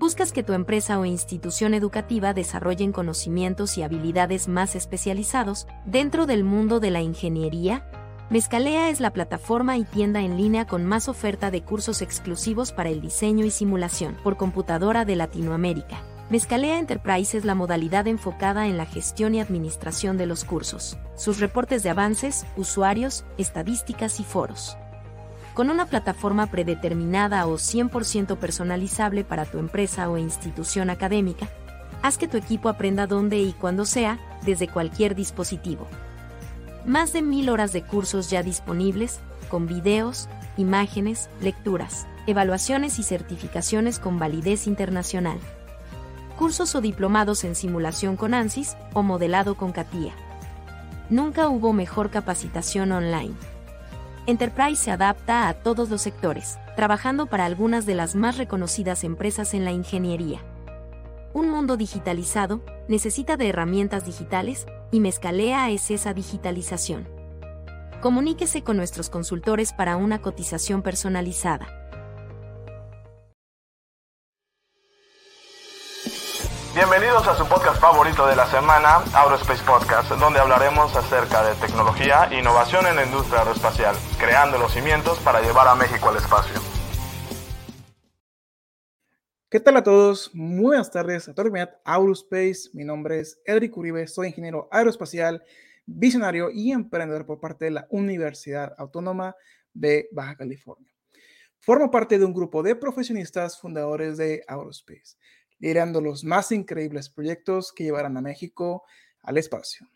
¿Buscas que tu empresa o institución educativa desarrollen conocimientos y habilidades más especializados dentro del mundo de la ingeniería? Mezcalea es la plataforma y tienda en línea con más oferta de cursos exclusivos para el diseño y simulación por computadora de Latinoamérica. Mezcalea Enterprise es la modalidad enfocada en la gestión y administración de los cursos, sus reportes de avances, usuarios, estadísticas y foros. Con una plataforma predeterminada o 100% personalizable para tu empresa o institución académica, haz que tu equipo aprenda donde y cuando sea, desde cualquier dispositivo. Más de mil horas de cursos ya disponibles, con videos, imágenes, lecturas, evaluaciones y certificaciones con validez internacional. Cursos o diplomados en simulación con ANSYS o modelado con CATIA. Nunca hubo mejor capacitación online. Enterprise se adapta a todos los sectores, trabajando para algunas de las más reconocidas empresas en la ingeniería. Un mundo digitalizado necesita de herramientas digitales y Mezcalea es esa digitalización. Comuníquese con nuestros consultores para una cotización personalizada. Bienvenidos a su podcast favorito de la semana, Aerospace Podcast, donde hablaremos acerca de tecnología e innovación en la industria aeroespacial, creando los cimientos para llevar a México al espacio. ¿Qué tal a todos? Muy buenas tardes a todos Aerospace. Mi nombre es Edric Uribe, soy ingeniero aeroespacial, visionario y emprendedor por parte de la Universidad Autónoma de Baja California. Formo parte de un grupo de profesionistas fundadores de Aerospace liderando los más increíbles proyectos que llevarán a México al espacio.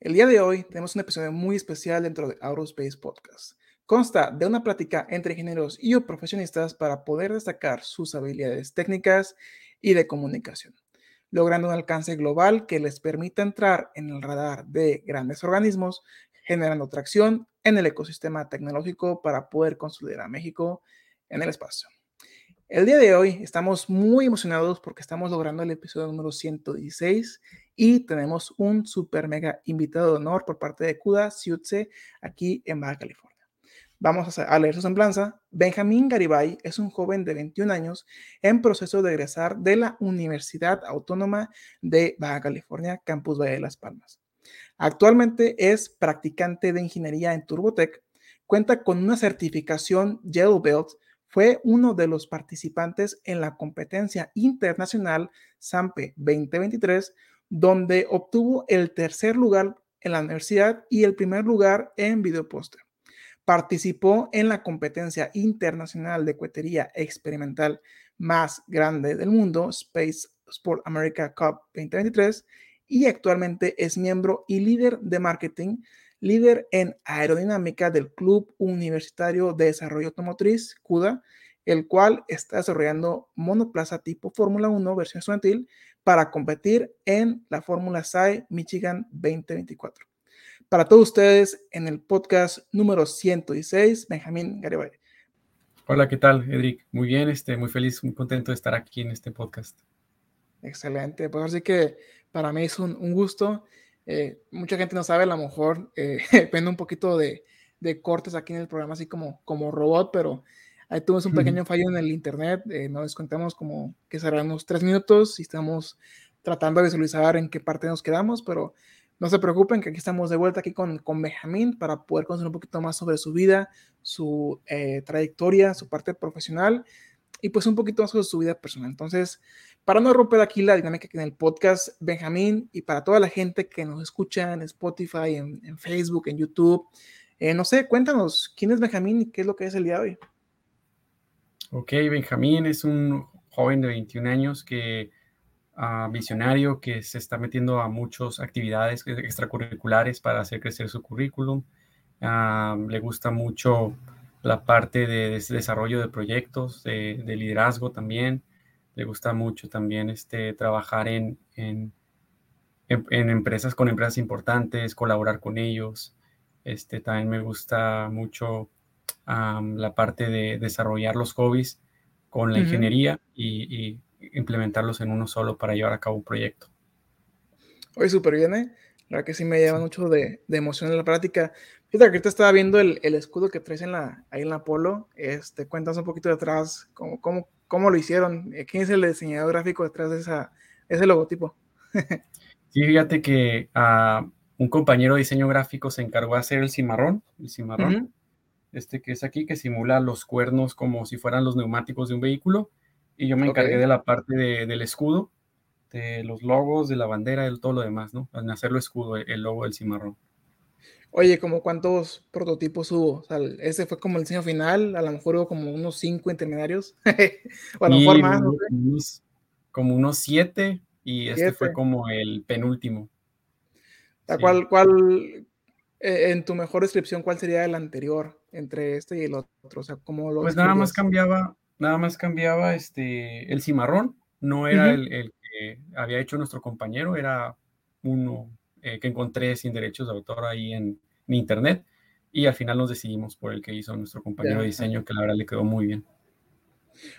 El día de hoy tenemos un episodio muy especial dentro de Aerospace Podcast. Consta de una plática entre ingenieros y profesionistas para poder destacar sus habilidades técnicas y de comunicación, logrando un alcance global que les permita entrar en el radar de grandes organismos, generando tracción en el ecosistema tecnológico para poder construir a México en el espacio. El día de hoy estamos muy emocionados porque estamos logrando el episodio número 116 y tenemos un super mega invitado de honor por parte de Kuda Siutse aquí en Baja California. Vamos a leer su semblanza. Benjamín Garibay es un joven de 21 años en proceso de egresar de la Universidad Autónoma de Baja California, Campus Valle de las Palmas. Actualmente es practicante de ingeniería en Turbotech, cuenta con una certificación Yellow Belt fue uno de los participantes en la competencia internacional SAMPE 2023, donde obtuvo el tercer lugar en la universidad y el primer lugar en videoposter. Participó en la competencia internacional de cuetería experimental más grande del mundo, Space Sport America Cup 2023, y actualmente es miembro y líder de marketing líder en aerodinámica del Club Universitario de Desarrollo Automotriz, CUDA, el cual está desarrollando monoplaza tipo Fórmula 1 versión estudiantil para competir en la Fórmula SAE Michigan 2024. Para todos ustedes, en el podcast número 116, Benjamín Garibay. Hola, ¿qué tal, Edric? Muy bien, este, muy feliz, muy contento de estar aquí en este podcast. Excelente, pues así que para mí es un, un gusto eh, mucha gente no sabe, a lo mejor eh, depende un poquito de, de, cortes aquí en el programa, así como, como robot, pero ahí tuvimos un pequeño fallo en el internet. Eh, nos contamos como que serán unos tres minutos y estamos tratando de visualizar en qué parte nos quedamos, pero no se preocupen que aquí estamos de vuelta aquí con, con Benjamín para poder conocer un poquito más sobre su vida, su trayectoria, su parte profesional y pues un poquito más sobre su vida personal. Entonces, para no romper aquí la dinámica que en el podcast, Benjamín, y para toda la gente que nos escucha en Spotify, en, Facebook, en YouTube, eh, no sé, cuéntanos, ¿quién es Benjamín y qué es lo que es el día de hoy? Ok, Benjamín es un joven de 21 años que uh, visionario que se está metiendo a muchas actividades extracurriculares para hacer crecer su currículum. Ah, le gusta mucho la parte de, desarrollo de proyectos, de, liderazgo también le gusta mucho también este, trabajar en, en, empresas con empresas importantes, colaborar con ellos. Este, también me gusta mucho la parte de desarrollar los hobbies con la ingeniería y, y, implementarlos en uno solo para llevar a cabo un proyecto. Oye, súper bien, ¿eh? La verdad que sí me lleva mucho de, de, emoción en la práctica. Fíjate que ahorita estaba viendo el, el, escudo que traes en la, ahí en la Polo. Este, cuéntanos un poquito detrás, cómo, cómo, cómo lo hicieron. ¿Quién es el diseñador gráfico detrás de esa, ese logotipo? sí, fíjate que uh, un compañero de diseño gráfico se encargó de hacer el cimarrón, el cimarrón, uh -huh. este que es aquí, que simula los cuernos como si fueran los neumáticos de un vehículo. Y yo me encargué okay. de la parte de, del escudo de los logos, de la bandera, de todo lo demás, ¿no? En hacerlo escudo, el logo del cimarrón. Oye, ¿como cuántos prototipos hubo? O sea, ese fue como el diseño final, a lo mejor hubo como unos cinco intermediarios, o a lo mejor más, como unos siete, y este siete. fue como el penúltimo. Sí. ¿Cuál, cuál, eh, en tu mejor descripción, cuál sería el anterior entre este y el otro? O sea, ¿cómo lo Pues nada más cambiaba, nada más cambiaba este, el cimarrón, no era uh -huh. el, el había hecho nuestro compañero, era uno eh, que encontré sin derechos de autor ahí en, en, internet y al final nos decidimos por el que hizo nuestro compañero yeah. de diseño, que la verdad le quedó muy bien.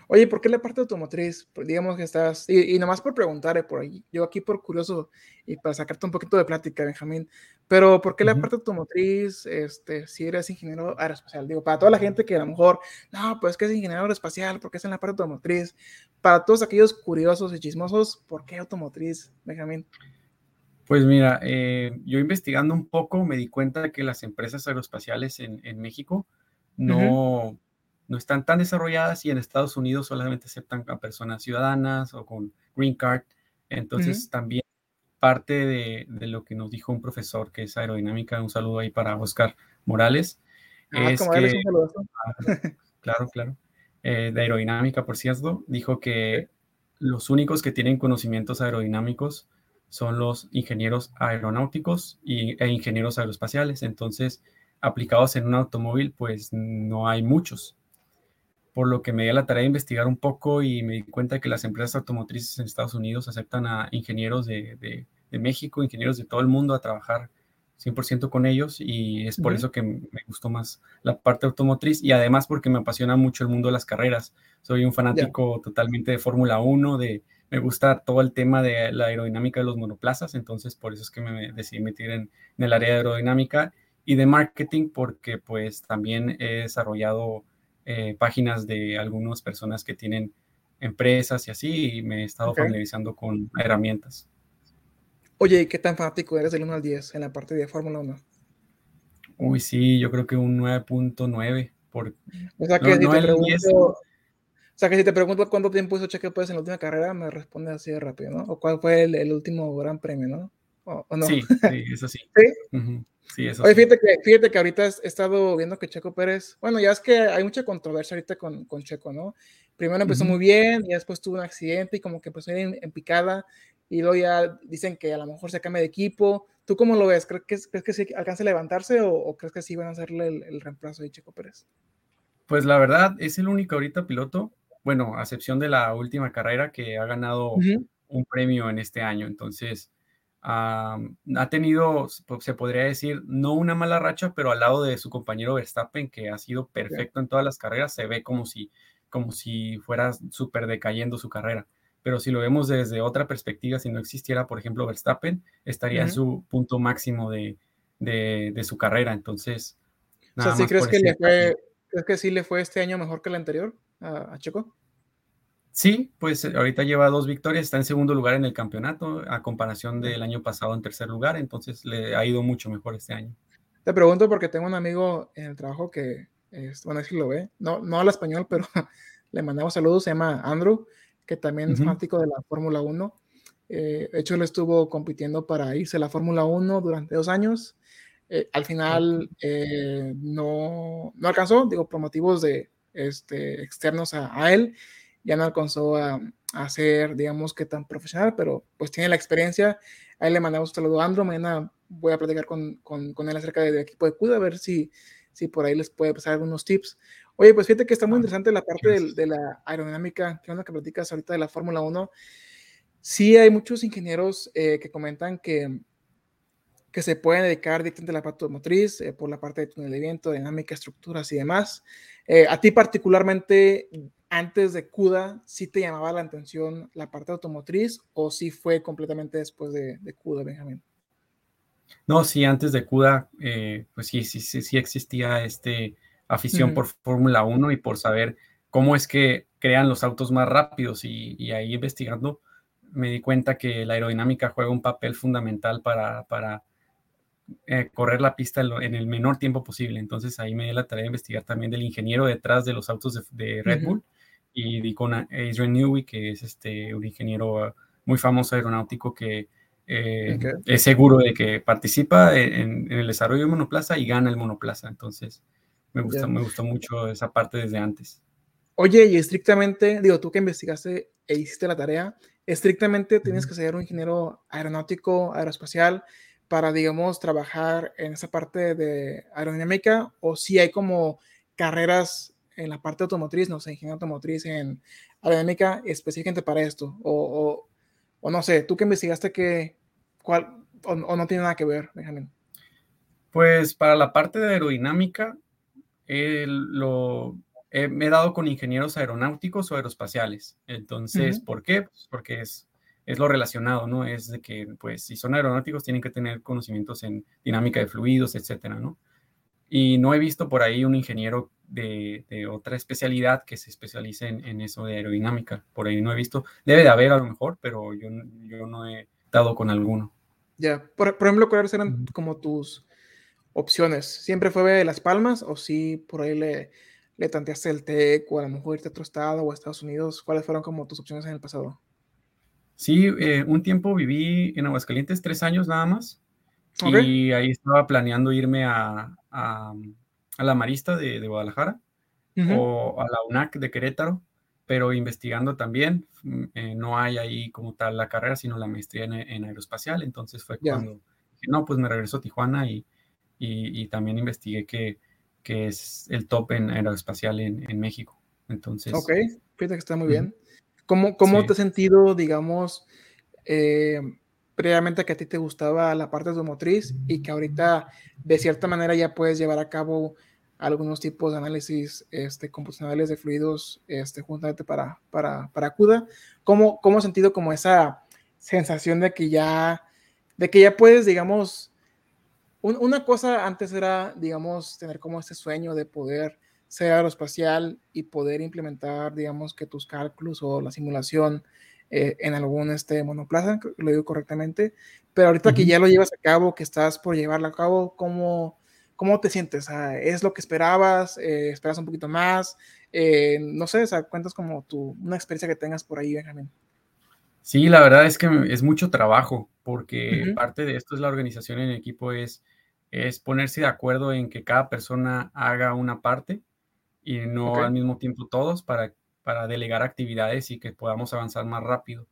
Oye, ¿por qué la parte automotriz? Digamos que estás, y, y nomás por preguntar, eh, por ahí, yo aquí por curioso y para sacarte un poquito de plática, Benjamín, pero ¿por qué uh -huh. la parte automotriz, este, si eres ingeniero aeroespacial? Digo, para toda la gente que a lo mejor, no, pues que es ingeniero aeroespacial, ¿por qué es en la parte automotriz? Para todos aquellos curiosos y chismosos, ¿por qué automotriz, Benjamín? Pues mira, eh, yo investigando un poco me di cuenta de que las empresas aeroespaciales en, en México no, uh -huh no están tan desarrolladas y en Estados Unidos solamente aceptan a personas ciudadanas o con green card. Entonces, uh -huh. también parte de, de, lo que nos dijo un profesor que es aerodinámica, un saludo ahí para Oscar Morales, ah, es que, eres, claro, claro, eh, de aerodinámica, por cierto, dijo que los únicos que tienen conocimientos aerodinámicos son los ingenieros aeronáuticos y, e ingenieros aeroespaciales. Entonces, aplicados en un automóvil, pues no hay muchos por lo que me di a la tarea de investigar un poco y me di cuenta que las empresas automotrices en Estados Unidos aceptan a ingenieros de, de, de México, ingenieros de todo el mundo a trabajar 100% con ellos y es por uh -huh. eso que me gustó más la parte automotriz y además porque me apasiona mucho el mundo de las carreras. Soy un fanático yeah. totalmente de Fórmula 1, de, me gusta todo el tema de la aerodinámica de los monoplazas, entonces por eso es que me decidí meter en, en el área de aerodinámica y de marketing porque pues también he desarrollado eh, páginas de algunas personas que tienen empresas y así, y me he estado okay. familiarizando con herramientas. Oye, ¿qué tan fanático eres del 1 al 10 en la parte de Fórmula 1? Uy, sí, yo creo que un 9.9. Por... O sea, que no, si no te pregunto, 10... o sea, que si te pregunto cuánto tiempo hizo Checo Pérez en la última carrera, me responde así de rápido, ¿no? O cuál fue el, el último gran premio, ¿no? ¿O, o no? Sí, sí, eso sí. ¿Sí? Uh -huh. Sí, eso Oye, fíjate, que, fíjate que ahorita he estado viendo que Checo Pérez, bueno, ya es que hay mucha controversia ahorita con, con Checo, ¿no? Primero empezó uh -huh. muy bien, y después tuvo un accidente y como que empezó en, en, picada, y luego ya dicen que a lo mejor se cambia de equipo. ¿Tú cómo lo ves? ¿Crees que, crees que sí alcanza a levantarse o, o, crees que sí van a hacerle el, el, reemplazo de Checo Pérez? Pues la verdad, es el único ahorita piloto, bueno, a excepción de la última carrera que ha ganado uh -huh. un premio en este año, entonces Uh, ha tenido, se podría decir, no una mala racha, pero al lado de su compañero Verstappen, que ha sido perfecto en todas las carreras, se ve como si, como si fuera súper decayendo su carrera. Pero si lo vemos desde otra perspectiva, si no existiera, por ejemplo, Verstappen, estaría uh -huh. en su punto máximo de, de, de su carrera. Entonces, nada o sea, ¿sí crees que, le fue, ¿crees que sí le fue este año mejor que el anterior a, a Checo? Sí, pues eh, ahorita lleva dos victorias, está en segundo lugar en el campeonato, a comparación del año pasado en tercer lugar, entonces le ha ido mucho mejor este año. Te pregunto porque tengo un amigo en el trabajo que, es, bueno, si lo ve, no, no habla español, pero le mandamos saludos, se llama Andrew, que también es uh -huh. fanático de la Fórmula 1. Eh, de hecho, él estuvo compitiendo para irse a la Fórmula 1 durante dos años. Eh, al final eh, no, no alcanzó, digo, por motivos de, este, externos a, a él ya no alcanzó a, a, ser, digamos que tan profesional, pero pues tiene la experiencia. A él le mandamos un saludo a Andro. Mañana voy a platicar con, con, con él acerca del equipo de CUDA, a ver si, si por ahí les puede pasar algunos tips. Oye, pues fíjate que está muy interesante la parte de, de la aerodinámica, que onda que platicas ahorita de la Fórmula 1. Sí hay muchos ingenieros eh, que comentan que, que se pueden dedicar directamente a la parte motriz, eh, por la parte de túnel de viento, dinámica, estructuras y demás. Eh, a ti particularmente, antes de CUDA, ¿sí te llamaba la atención la parte automotriz o sí fue completamente después de, de CUDA, Benjamín? No, sí, antes de CUDA, eh, pues sí, sí, sí, sí existía este afición por Fórmula 1 y por saber cómo es que crean los autos más rápidos y, ahí investigando me di cuenta que la aerodinámica juega un papel fundamental para, para eh, correr la pista en, el menor tiempo posible. Entonces ahí me di la tarea de investigar también del ingeniero detrás de los autos de, Red Bull y di con Adrian Newey, que es este, un ingeniero muy famoso aeronáutico que eh, es seguro de que participa en, el desarrollo del monoplaza y gana el monoplaza. Entonces me gusta, me gustó mucho esa parte desde antes. Oye, y estrictamente, digo, tú que investigaste e hiciste la tarea, estrictamente tienes que ser un ingeniero aeronáutico, aeroespacial, para, digamos, trabajar en esa parte de aerodinámica, o si hay como carreras en la parte automotriz, no sé, ingeniero automotriz en aerodinámica específicamente para esto, o, o, no sé, tú que investigaste que, cuál, o, no tiene nada que ver, Benjamín. Pues para la parte de aerodinámica, lo, me he dado con ingenieros aeronáuticos o aeroespaciales. Entonces, ¿por qué? Pues porque es, es lo relacionado, ¿no? Es de que, pues, si son aeronáuticos, tienen que tener conocimientos en dinámica de fluidos, etcétera, ¿no? Y no he visto por ahí un ingeniero de, de otra especialidad que se especialice en, eso de aerodinámica. Por ahí no he visto. Debe de haber a lo mejor, pero yo, yo no he dado con alguno. Ya, por, por, ejemplo, ¿cuáles eran como tus opciones? ¿Siempre fue de Las Palmas o sí por ahí le le tanteaste el TEC o a lo mejor irte a otro estado o a Estados Unidos? ¿Cuáles fueron como tus opciones en el pasado? Sí, eh, un tiempo viví en Aguascalientes, tres años nada más. Y ahí estaba planeando irme a, a, la Marista de, de Guadalajara o a la UNAC de Querétaro, pero investigando también, mm, eh, no hay ahí como tal la carrera, sino la maestría en, aeroespacial. Entonces fue cuando dije, no, pues me regreso a Tijuana y, y, y también investigué que que es el top en aeroespacial en, en México. Entonces. Ok, fíjate que está muy bien. ¿Cómo, cómo te has sentido, digamos, eh, previamente que a ti te gustaba la parte automotriz y que ahorita de cierta manera ya puedes llevar a cabo algunos tipos de análisis este, computacionales de fluidos este, juntamente para, para, para CUDA? ¿Cómo, ¿Cómo has sentido como esa sensación de que ya, de que ya puedes, digamos, una cosa antes era, digamos, tener como ese sueño de poder ser aeroespacial y poder implementar, digamos, que tus cálculos o la simulación eh, en algún este monoplaza, lo digo correctamente, pero ahorita que ya lo llevas a cabo, que estás por llevarlo a cabo, ¿cómo, cómo te sientes? ¿Es lo que esperabas? Eh, ¿Esperas un poquito más? Eh, no sé, o sea, cuentas como tu, una experiencia que tengas por ahí, Benjamín. Sí, la verdad es que es mucho trabajo, porque parte de esto es la organización en equipo, es es ponerse de acuerdo en que cada persona haga una parte y no al mismo tiempo todos para, para delegar actividades y que podamos avanzar más rápido.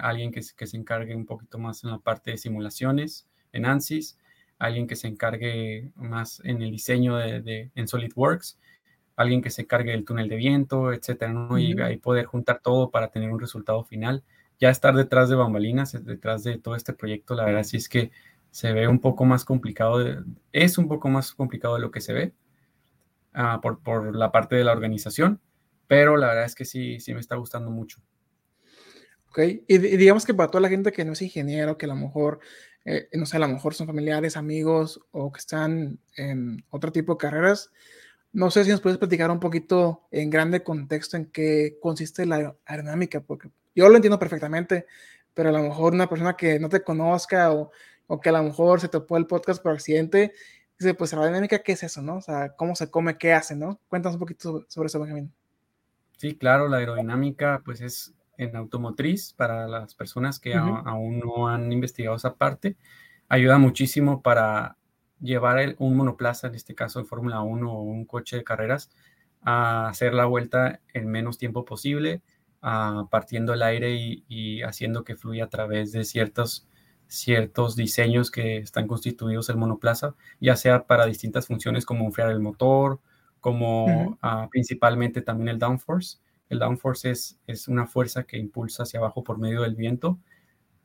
alguien que, que se encargue un poquito más en la parte de simulaciones en ANSYS, alguien que se encargue más en el diseño de, en SolidWorks, alguien que se encargue del túnel de viento, etcétera, ¿no? y, y poder juntar todo para tener un resultado final. Ya estar detrás de bambalinas, detrás de todo este proyecto, la verdad sí es que se ve un poco más complicado, es un poco más complicado de lo que se ve ah, por, la parte de la organización, pero la verdad es que sí, sí me está gustando mucho. Ok, y, digamos que para toda la gente que no es ingeniero, que a lo mejor, eh, no sé, a lo mejor son familiares, amigos o que están en otro tipo de carreras, no sé si nos puedes platicar un poquito en grande contexto en qué consiste la aerodinámica, porque yo lo entiendo perfectamente, pero a lo mejor una persona que no te conozca o o que a lo mejor se topó el podcast por accidente, dice, pues la dinámica, ¿qué es eso, no? O sea, ¿cómo se come, qué hace, no? Cuéntanos un poquito sobre eso, Benjamín. Sí, claro, la aerodinámica, pues es en automotriz para las personas que aún no han investigado esa parte. Ayuda muchísimo para llevar un monoplaza, en este caso de Fórmula 1 o un coche de carreras, a hacer la vuelta en menos tiempo posible, partiendo el aire y, y, haciendo que fluya a través de ciertos ciertos diseños que están constituidos el monoplaza, ya sea para distintas funciones como enfriar el motor, como ah, principalmente también el downforce. El downforce es, es una fuerza que impulsa hacia abajo por medio del viento,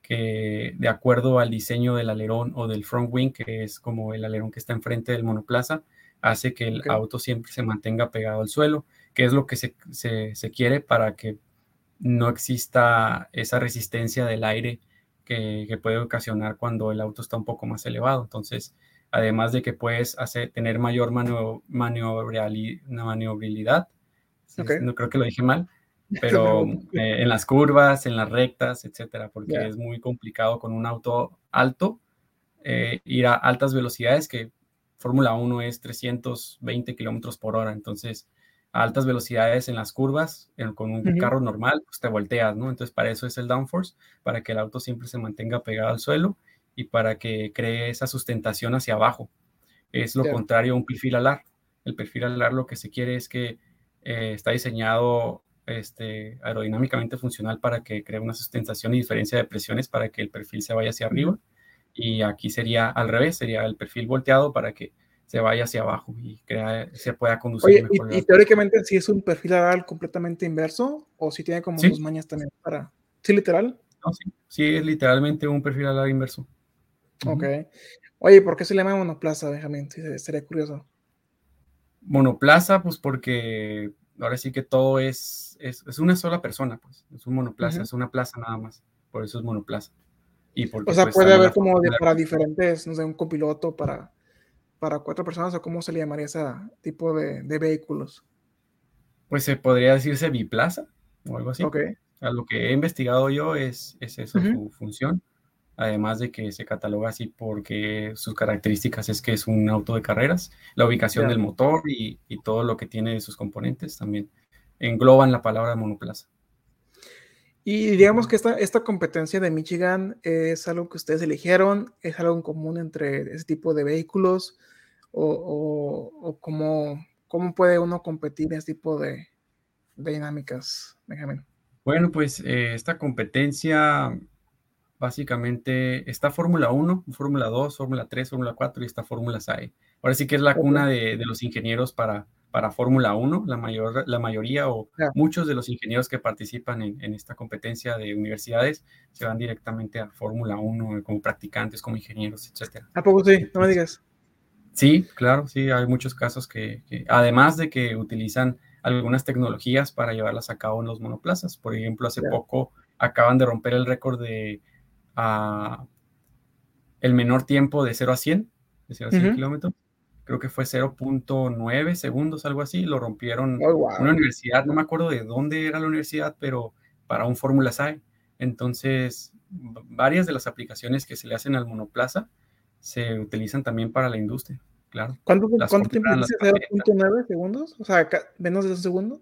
que de acuerdo al diseño del alerón o del front wing, que es como el alerón que está enfrente del monoplaza, hace que el auto siempre se mantenga pegado al suelo, que es lo que se, se, se quiere para que no exista esa resistencia del aire que, puede ocasionar cuando el auto está un poco más elevado. Entonces, además de que puedes hacer, tener mayor maniobrabilidad, no creo que lo dije mal, pero eh, en las curvas, en las rectas, etcétera, porque es muy complicado con un auto alto eh, ir a altas velocidades, que Fórmula 1 es 320 kilómetros por hora, entonces a altas velocidades en las curvas, con un carro normal, pues te volteas, ¿no? Entonces para eso es el downforce, para que el auto siempre se mantenga pegado al suelo y para que cree esa sustentación hacia abajo. Es lo contrario a un perfil alar. El perfil alar lo que se quiere es que eh, está diseñado este, aerodinámicamente funcional para que cree una sustentación y diferencia de presiones para que el perfil se vaya hacia arriba. Y aquí sería al revés, sería el perfil volteado para que se vaya hacia abajo y crea, se pueda conducir mejor. Y, teóricamente, si es un perfil alar completamente inverso o si tiene como sus mañas también para. ¿Sí, literal? sí, es literalmente un perfil alar inverso. Ok. Oye, ¿por qué se le llama monoplaza, Benjamín? sería curioso. Monoplaza, pues porque ahora sí que todo es, es, una sola persona, pues. Es un monoplaza, es una plaza nada más. Por eso es monoplaza. Y o sea, pues, puede haber como para diferentes, no sé, un copiloto para, para cuatro personas, o cómo se le llamaría ese tipo de, vehículos. Pues se podría decirse biplaza o algo así. Ok. A lo que he investigado yo es, es eso, su función además de que se cataloga así porque sus características es que es un auto de carreras, la ubicación del motor y, todo lo que tiene de sus componentes también engloban la palabra monoplaza. Y digamos que esta, esta competencia de Michigan es algo que ustedes eligieron, es algo en común entre ese tipo de vehículos o, cómo, cómo, puede uno competir en este tipo de, dinámicas, Benjamín. Bueno, pues eh, esta competencia básicamente está Fórmula 1, Fórmula 2, Fórmula 3, Fórmula 4 y está Fórmula SAE. Ahora sí que es la cuna de, los ingenieros para, para Fórmula 1, la, mayor, la mayoría o muchos de los ingenieros que participan en, esta competencia de universidades se van directamente a Fórmula 1 como practicantes, como ingenieros, etc. ¿A poco sí? No me digas. Sí, claro, sí, hay muchos casos que, además de que utilizan algunas tecnologías para llevarlas a cabo en los monoplazas. Por ejemplo, hace poco acaban de romper el récord de el menor tiempo de 0 a 100, de 0 a 100 kilómetros. Creo que fue 0.9 segundos, algo así. Lo rompieron oh, una universidad, no me acuerdo de dónde era la universidad, pero para un Fórmula SAE. Entonces, varias de las aplicaciones que se le hacen al monoplaza se utilizan también para la industria, claro. ¿Cuánto, tiempo dice 0.9 segundos? O sea, menos de un segundo.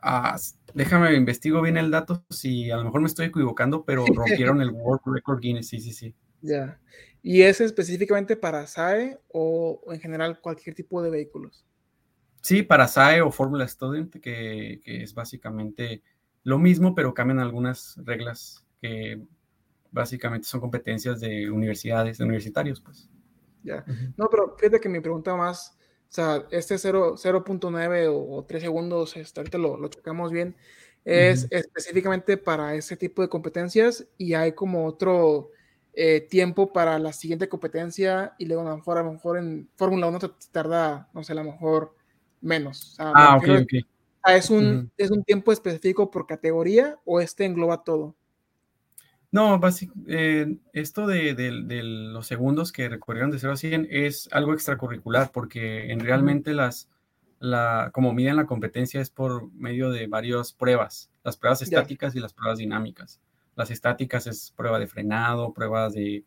Ah, déjame investigo bien el dato, si a lo mejor me estoy equivocando, pero rompieron el World Record Guinness, sí, sí, sí. Ya. ¿Y es específicamente para SAE o, en general cualquier tipo de vehículos? Sí, para SAE o Fórmula Student, que, es básicamente lo mismo, pero cambian algunas reglas que básicamente son competencias de universidades, de universitarios, pues. Ya. No, pero fíjate que mi pregunta más o sea, este 0.9 o, 3 segundos, este, ahorita lo, lo chocamos bien, es específicamente para ese tipo de competencias y hay como otro eh, tiempo para la siguiente competencia y luego a lo mejor, a lo mejor en Fórmula 1 te tarda, no sé, a lo mejor menos. ah, ok, ok. ¿es, un, ¿Es un tiempo específico por categoría o este engloba todo? No, básicamente, eh, esto de, los segundos que recorrieron de 0 a 100 es algo extracurricular porque en realmente las, la, como miden la competencia es por medio de varias pruebas, las pruebas estáticas y las pruebas dinámicas. Las estáticas es prueba de frenado, pruebas de,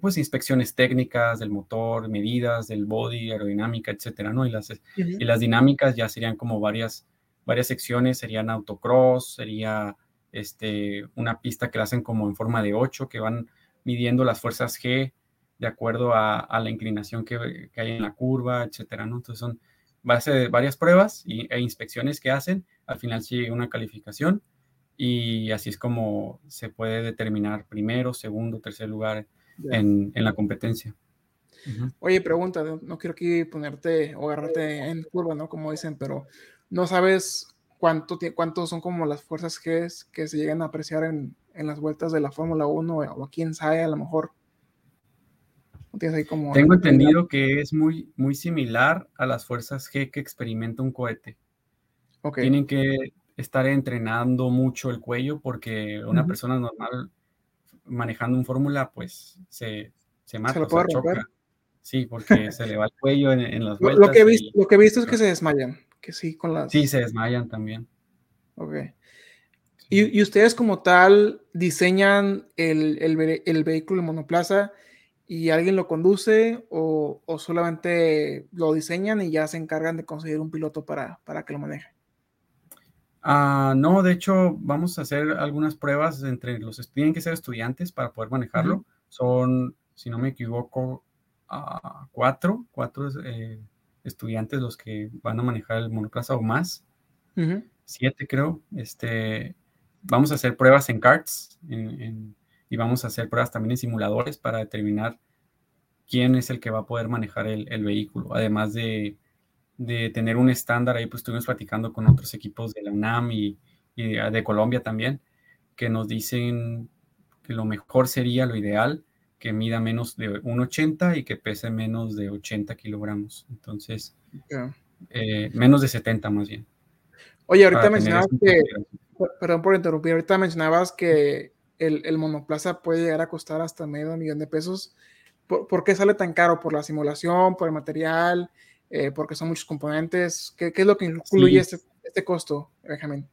pues, inspecciones técnicas del motor, medidas del body, aerodinámica, etcétera, ¿no? Y las, y las dinámicas ya serían como varias, varias secciones, serían autocross, sería este, una pista que la hacen como en forma de 8, que van midiendo las fuerzas G de acuerdo a, la inclinación que, hay en la curva, etcétera, ¿no? Entonces son base de varias pruebas y, e inspecciones que hacen, al final sigue una calificación y así es como se puede determinar primero, segundo, tercer lugar en, la competencia. Oye, pregunta, no quiero aquí ponerte o agarrarte en curva, ¿no? Como dicen, pero no sabes cuánto, cuánto son como las fuerzas G que se llegan a apreciar en, en las vueltas de la Fórmula 1 o quién sabe, a lo mejor. Tengo entendido que es muy, muy similar a las fuerzas G que experimenta un cohete. Tienen que estar entrenando mucho el cuello porque una persona normal manejando un fórmula, pues se, se mata, Se lo puede romper. Sí, porque se le va el cuello en, en las vueltas. lo que he visto, y- lo que he visto es que se desmayan, que sí, con las... Sí, se desmayan también. Ok. Y, y ustedes como tal diseñan el, el el vehículo en monoplaza y alguien lo conduce o, o solamente lo diseñan y ya se encargan de conseguir un piloto para, para que lo maneje. Ah, no, de hecho, vamos a hacer algunas pruebas entre los, tienen que ser estudiantes para poder manejarlo. Son, si no me equivoco, ah, cuatro, cuatro eh, estudiantes los que van a manejar el monoplaza o más, siete creo. Este, vamos a hacer pruebas en en- y vamos a hacer pruebas también en simuladores para determinar quién es el que va a poder manejar el, el vehículo, además de, de tener un estándar, ahí pues estuvimos platicando con otros equipos de la UNAM y, y de, Colombia también, que nos dicen que lo mejor sería, lo ideal, que mida menos de 1,80 y que pese menos de 80 kilogramos. Entonces, eh, menos de 70 más bien. Oye, ahorita mencionabas que, perdón por interrumpir, ahorita mencionabas que el, el monoplaza puede llegar a costar hasta medio millón de pesos. ¿Por, por qué sale tan caro? ¿Por la simulación? ¿Por el material? Eh, ¿Porque son muchos componentes? ¿Qué, qué es lo que incluye Sí. este, este costo, Benjamín?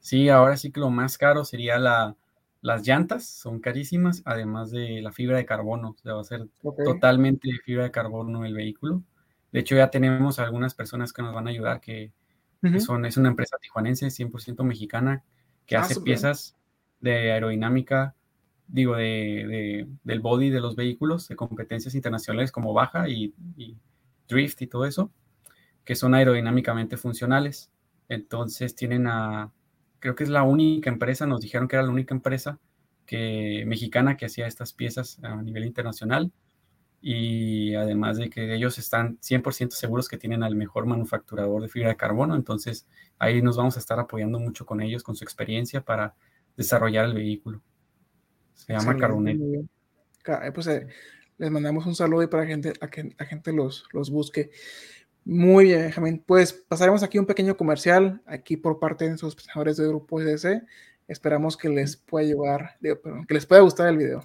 Sí, ahora sí que lo más caro sería la, las llantas, son carísimas, además de la fibra de carbono. O sea, va a ser totalmente de fibra de carbono el vehículo. De hecho, ya tenemos algunas personas que nos van a ayudar, que, son, es una empresa tijuanense 100% mexicana que Ah, hace súper. piezas de aerodinámica, digo, de, de- del body de los vehículos, de competencias internacionales como baja y, y drift y todo eso, que son aerodinámicamente funcionales. Entonces tienen a, creo que es la única empresa, nos dijeron que era la única empresa que, mexicana que hacía estas piezas a nivel internacional y además de que ellos están 100% seguros que tienen al mejor manufacturador de fibra de carbono, entonces ahí nos vamos a estar apoyando mucho con ellos, con su experiencia para desarrollar el vehículo. Se llama Excelente, Caronet. muy bien. Ca- eh, Pues eh, les mandamos un saludo y para gente, a que la gente los, los busque. Muy bien, Benjamín. Pues pasaremos aquí un pequeño comercial, aquí por parte de nuestros presentadores de Grupo SDC. Esperamos que les pueda llevar, que les pueda gustar el video.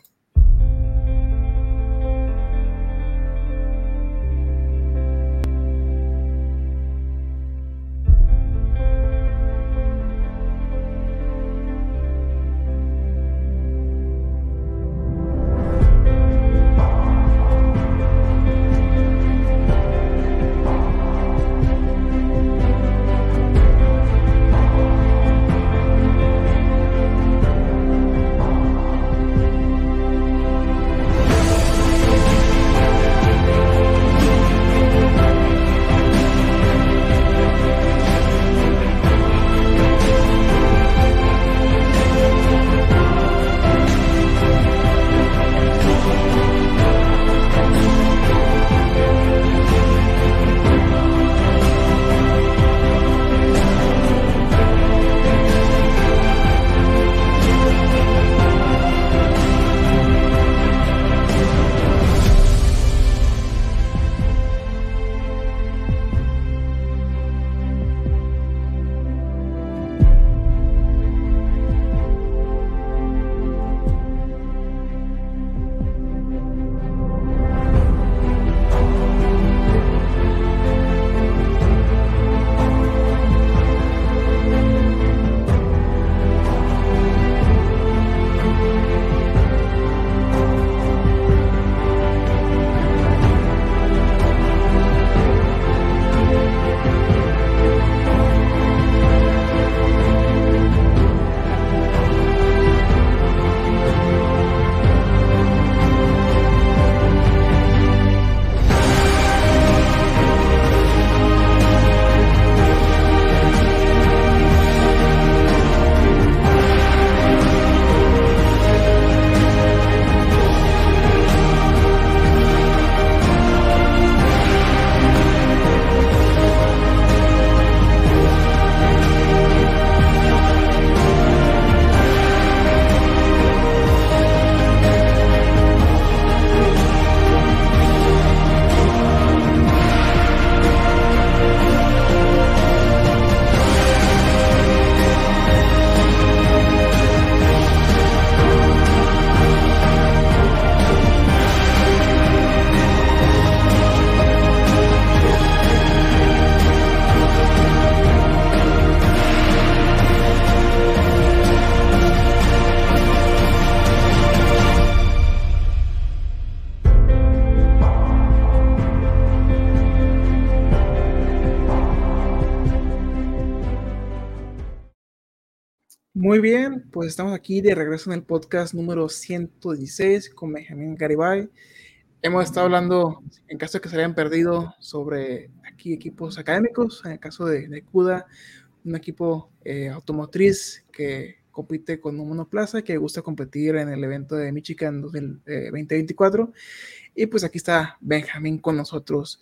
Pues estamos aquí de regreso en el podcast número 116 con Benjamín Garibay. Hemos estado hablando, en caso de que se hayan perdido, sobre aquí equipos académicos, en el caso de, de CUDA, un equipo eh, automotriz que compite con un monoplaza, que gusta competir en el evento de Michigan 2024. Eh, y pues aquí está Benjamín con nosotros.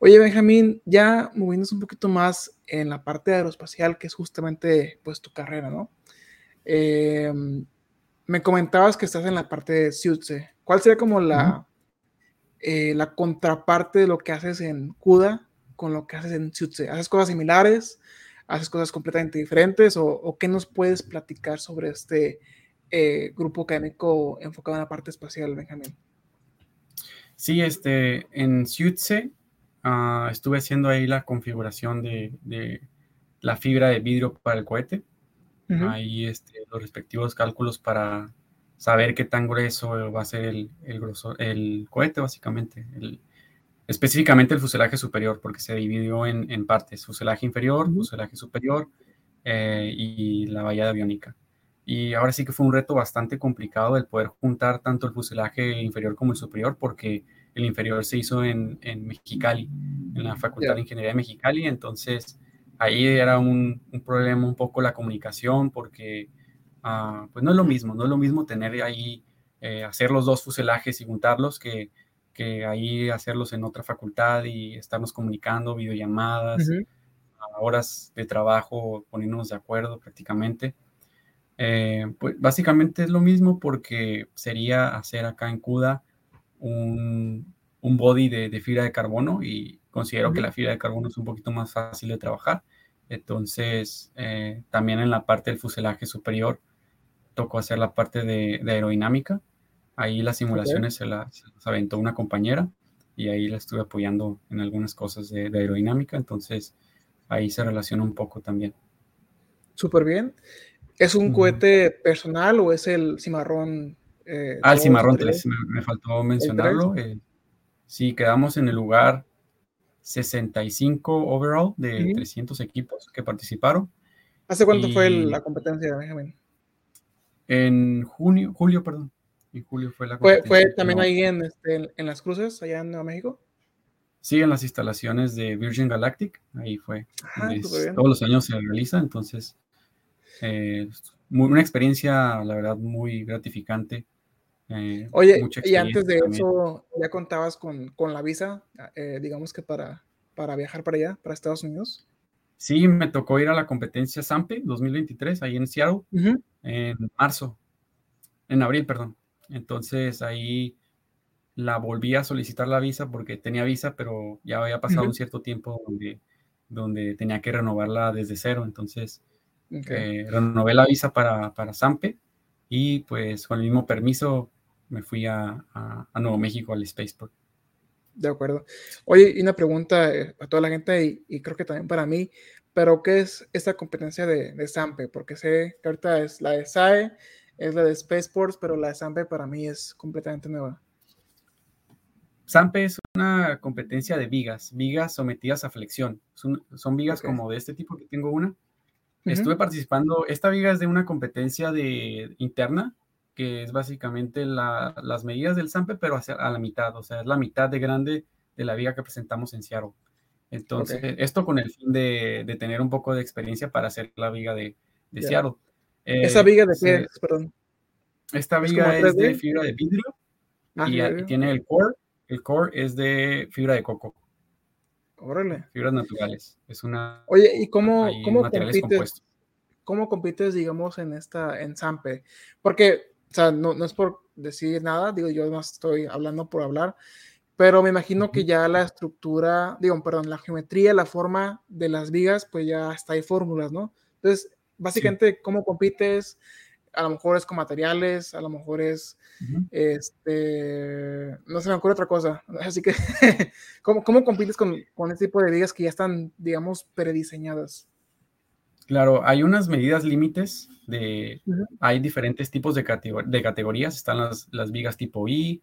Oye, Benjamín, ya moviéndonos un poquito más en la parte aeroespacial, que es justamente pues tu carrera, ¿no? Eh, me comentabas que estás en la parte de Siutze. ¿Cuál sería como la, la contraparte de lo que haces en CUDA con lo que haces en Siutze? ¿Haces cosas similares? haces cosas completamente diferentes o, qué nos puedes platicar sobre este eh, grupo académico enfocado en la parte espacial, Benjamín? Sí, este, en Siutze ah, estuve haciendo ahí la configuración de, la fibra de vidrio para el cohete. Ahí este, los respectivos cálculos para saber qué tan grueso va a ser el, el, el cohete, básicamente, el, específicamente el fuselaje superior, porque se dividió en, partes, fuselaje inferior, fuselaje superior eh, y la valla de aviónica. Y ahora sí que fue un reto bastante complicado el poder juntar tanto el fuselaje inferior como el superior, porque el inferior se hizo en, Mexicali, en la Facultad de Ingeniería de Mexicali, entonces ahí era un, problema un poco la comunicación, porque ah, pues no es lo mismo, no es lo mismo tener ahí, eh, hacer los dos fuselajes y juntarlos que que ahí hacerlos en otra facultad y estarnos comunicando, videollamadas, horas de trabajo, poniéndonos de acuerdo prácticamente. Eh, pues básicamente es lo mismo porque sería hacer acá en CUDA un, un body de, fibra de carbono y considero que la fibra de carbono es un poquito más fácil de trabajar. Entonces, eh, también en la parte del fuselaje superior tocó hacer la parte de aerodinámica Ahí las simulaciones se, las, aventó una compañera y ahí la estuve apoyando en algunas cosas de, aerodinámica, entonces ahí se relaciona un poco también. Súper bien. ¿Es un cohete personal o es el cimarrón? Eh, ah, el cimarrón 3, me, faltó mencionarlo. Eh, sí, quedamos en el lugar 65 overall de 300 equipos que participaron. ¿Hace cuánto fue la competencia, Benjamin? En junio, julio, perdón julio fue la ¿Fue, fue también ahí en, este, en las cruces, allá en Nuevo México? Sí, en las instalaciones de Virgin Galactic, ahí fue. Ah, todos los años se realiza, entonces, eh, una experiencia, la verdad, muy gratificante. Eh, Oye, y antes de eso, ¿ya contabas con, con la visa, eh, digamos que para, para viajar para allá, para Estados Unidos? Sí, me tocó ir a la competencia SAMPE 2023, ahí en Seattle, en marzo, en abril, perdón. Entonces ahí la volví a solicitar la visa porque tenía visa, pero ya había pasado un cierto tiempo donde, donde tenía que renovarla desde cero. Entonces eh, renové la visa para, para Sampe y pues con el mismo permiso me fui a, Nuevo México al Spaceport. De acuerdo. Oye, y una pregunta eh, a toda la gente y, creo que también para mí, pero ¿qué es esta competencia de, de SAMPE? Porque sé que ahorita es la de SAE, es la de Spaceports, pero la de Sampe para mí es completamente nueva. Sampe es una competencia de vigas, vigas sometidas a flexión. Son, vigas como de este tipo que tengo una. Estuve participando, esta viga es de una competencia de interna, que es básicamente las medidas del Sampe, pero a la mitad, o sea, es la mitad de grande de la viga que presentamos en Seattle. Entonces, esto con el fin de, tener un poco de experiencia para hacer la viga de, de Seattle. ¿Esa viga de qué es? Perdón. Esta viga es, de fibra de vidrio ah, y, tiene el core. El core es de fibra de coco. Órale. Fibras naturales. Es una. Oye, ¿y cómo, cómo compites? ¿Cómo compites, digamos, en esta, en Sampe? Porque, o sea, no, no es por decir nada, digo, yo no estoy hablando por hablar, pero me imagino que ya la estructura, digo, perdón, la geometría, la forma de las vigas, pues ya está hay fórmulas, ¿no? Entonces, básicamente cómo compites, a lo mejor es con materiales, a lo mejor es, este, no se me ocurre otra cosa. Así que, ¿cómo, ¿cómo, compites con, con este tipo de vigas que ya están, digamos, prediseñadas? Claro, hay unas medidas límites de, hay diferentes tipos de, de categorías, están las, las, vigas tipo I,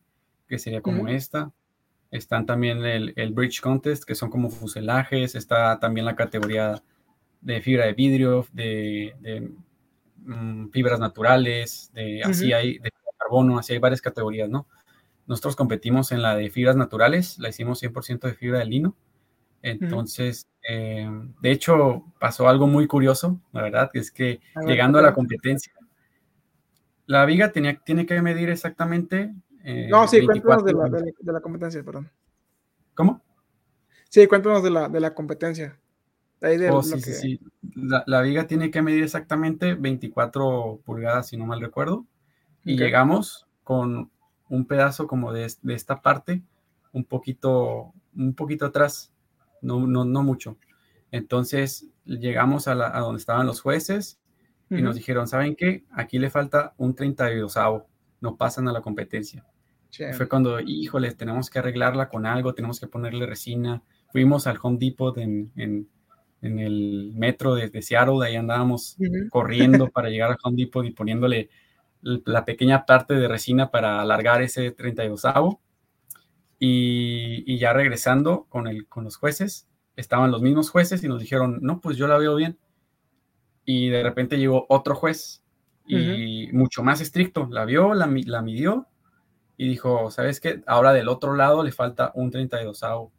que sería como esta, están también el, el, Bridge Contest, que son como fuselajes, está también la categoría de fibra de vidrio, de, mm, fibras naturales, de, así hay de carbono, así hay varias categorías, ¿no? Nosotros competimos en la de fibras naturales, la hicimos 100% de fibra de lino. Entonces, eh, de hecho, pasó algo muy curioso, la verdad, que es que llegando a la competencia, la viga tenía, tiene que medir exactamente. Eh, no, sí, cuéntanos de la, de, la, competencia, perdón. ¿Cómo? Sí, cuéntanos de la, de la competencia. Oh, sí, sí, sí. La, viga tiene que medir exactamente 24 pulgadas, si no mal recuerdo. Y llegamos con un pedazo como de, de, esta parte, un poquito, un poquito atrás, no, no, no mucho. Entonces llegamos a, la, a donde estaban los jueces y nos dijeron, ¿saben qué? Aquí le falta un 32 no pasan a la competencia. Fue cuando, híjole, tenemos que arreglarla con algo, tenemos que ponerle resina. Fuimos al Home Depot en, en en el metro desde Seattle, ahí andábamos corriendo para llegar a Home Depot y poniéndole la pequeña parte de resina para alargar ese 32 avo. Y, y, ya regresando con, el, con los jueces, estaban los mismos jueces y nos dijeron, no, pues yo la veo bien. Y de repente llegó otro juez y mucho más estricto, la vio, la, la midió y dijo, ¿sabes qué? Ahora del otro lado le falta un 32 avo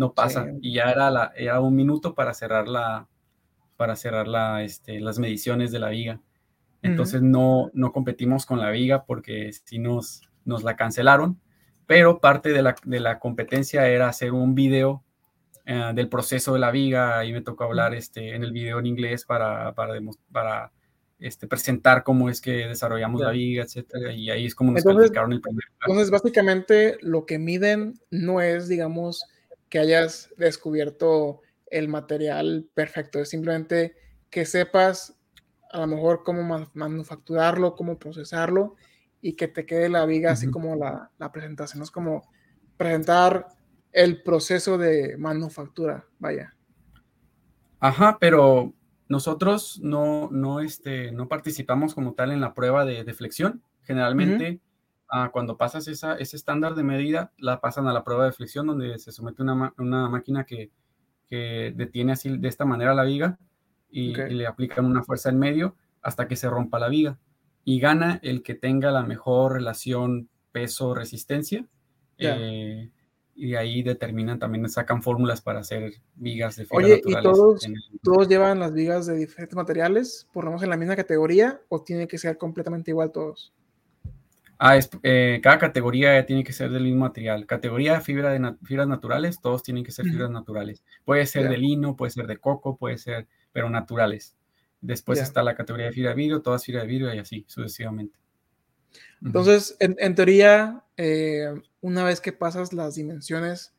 no pasa. Y ya era, la, era un minuto para cerrar, la, para cerrar la, este, las mediciones de la viga. Entonces no, no competimos con la viga porque si nos, nos la cancelaron, pero parte de la, de la competencia era hacer un video eh, del proceso de la viga. y me tocó hablar este, en el video en inglés para, para, para este, presentar cómo es que desarrollamos la viga, etcétera, y ahí es como nos entonces, el primer Entonces, básicamente, lo que miden no es, digamos, que hayas descubierto el material perfecto, es simplemente que sepas a lo mejor cómo manufacturarlo, cómo procesarlo y que te quede la viga así como la, la presentación. Es como presentar el proceso de manufactura, vaya. Ajá, pero nosotros no, no, este, no participamos como tal en la prueba de, de flexión. Generalmente cuando pasas esa, ese estándar de medida, la pasan a la prueba de flexión, donde se somete una, una máquina que, que, detiene así de esta manera la viga y, le aplican una fuerza en medio hasta que se rompa la viga. Y gana el que tenga la mejor relación peso-resistencia. Eh, y ahí determinan también, sacan fórmulas para hacer vigas de fibra Oye, ¿y todos, todos llevan las vigas de diferentes materiales, por lo menos en la misma categoría, o tiene que ser completamente igual todos? Ah, eh, cada categoría tiene que ser del mismo material. Categoría fibra de fibras naturales, todos tienen que ser fibras naturales. Puede ser de lino, puede ser de coco, puede ser, pero naturales. Después está la categoría de fibra de vidrio, todas fibra de vidrio y así sucesivamente. Entonces, en, teoría, eh, una vez que pasas las dimensiones,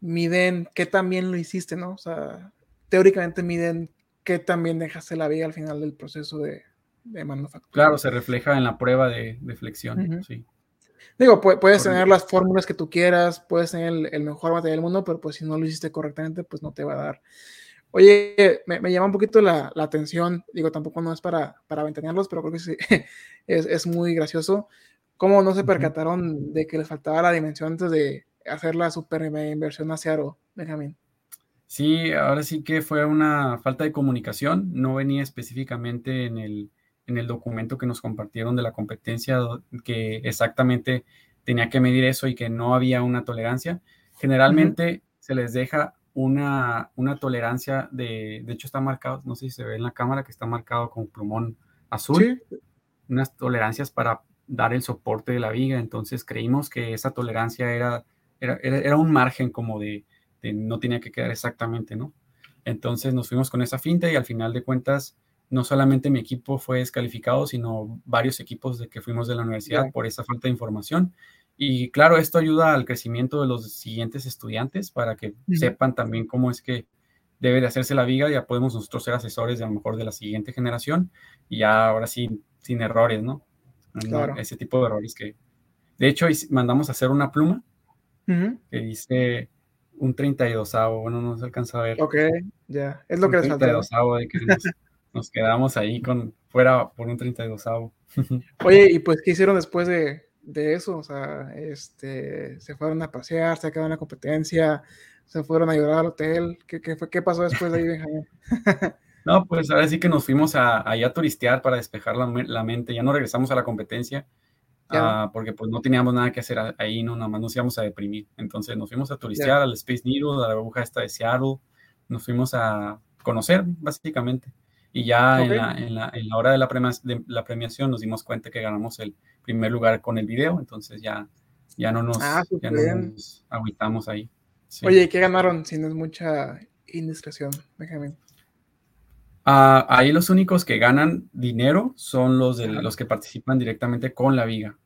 miden qué también lo hiciste, ¿no? O sea, teóricamente miden qué también dejaste la viga al final del proceso de, de manufactura. Claro, se refleja en la prueba de, flexión, sí. Digo, puedes tener las fórmulas que tú quieras, puedes tener el, mejor material del mundo, pero pues si no lo hiciste correctamente, pues no te va a dar. Oye, me, llama un poquito la, atención, digo, tampoco no es para, para ventanearlos, pero creo que sí, es, muy gracioso. ¿Cómo no se percataron de que les faltaba la dimensión antes de hacer la super inversión hacia Aro, Benjamín? Sí, ahora sí que fue una falta de comunicación, no venía específicamente en el, en el documento que nos compartieron de la competencia que exactamente tenía que medir eso y que no había una tolerancia. Generalmente se les deja una, una tolerancia de, de hecho está marcado, no sé si se ve en la cámara, que está marcado con plumón azul, unas tolerancias para dar el soporte de la viga. Entonces creímos que esa tolerancia era, era, era, un margen como de, de, no tenía que quedar exactamente, ¿no? Entonces nos fuimos con esa finta y al final de cuentas no solamente mi equipo fue descalificado, sino varios equipos de que fuimos de la universidad por esa falta de información. Y claro, esto ayuda al crecimiento de los siguientes estudiantes para que sepan también cómo es que debe de hacerse la viga. Ya podemos nosotros ser asesores de a lo mejor de la siguiente generación y ya ahora sí, sin errores, ¿no? Ese tipo de errores que... De hecho, mandamos a hacer una pluma que dice un 32 bueno, no se alcanza a ver. Ok, ya, es lo que les falta. 32 de que nos quedamos ahí con fuera por un 32 avo. Oye, ¿y pues qué hicieron después de, eso? O sea, este, se fueron a pasear, se quedaron en la competencia, se fueron a ayudar al hotel. ¿Qué, fue, qué pasó después de ahí, Benjamín? No, pues ahora sí que nos fuimos a, a turistear para despejar la, la, mente. Ya no regresamos a la competencia uh, porque pues no teníamos nada que hacer ahí, no, nada más nos íbamos a deprimir. Entonces nos fuimos a turistear al Space Needle, a la aguja esta de Seattle. Nos fuimos a conocer, básicamente. Y ya en, la, en, la, en, la, hora de la, de la, premiación nos dimos cuenta que ganamos el primer lugar con el video, entonces ya, ya no nos, ah, ya no nos aguitamos ahí. Sí. Oye, ¿qué ganaron? Si no es mucha indiscreción, déjame. Uh, ahí los únicos que ganan dinero son los, de, los que participan directamente con la viga.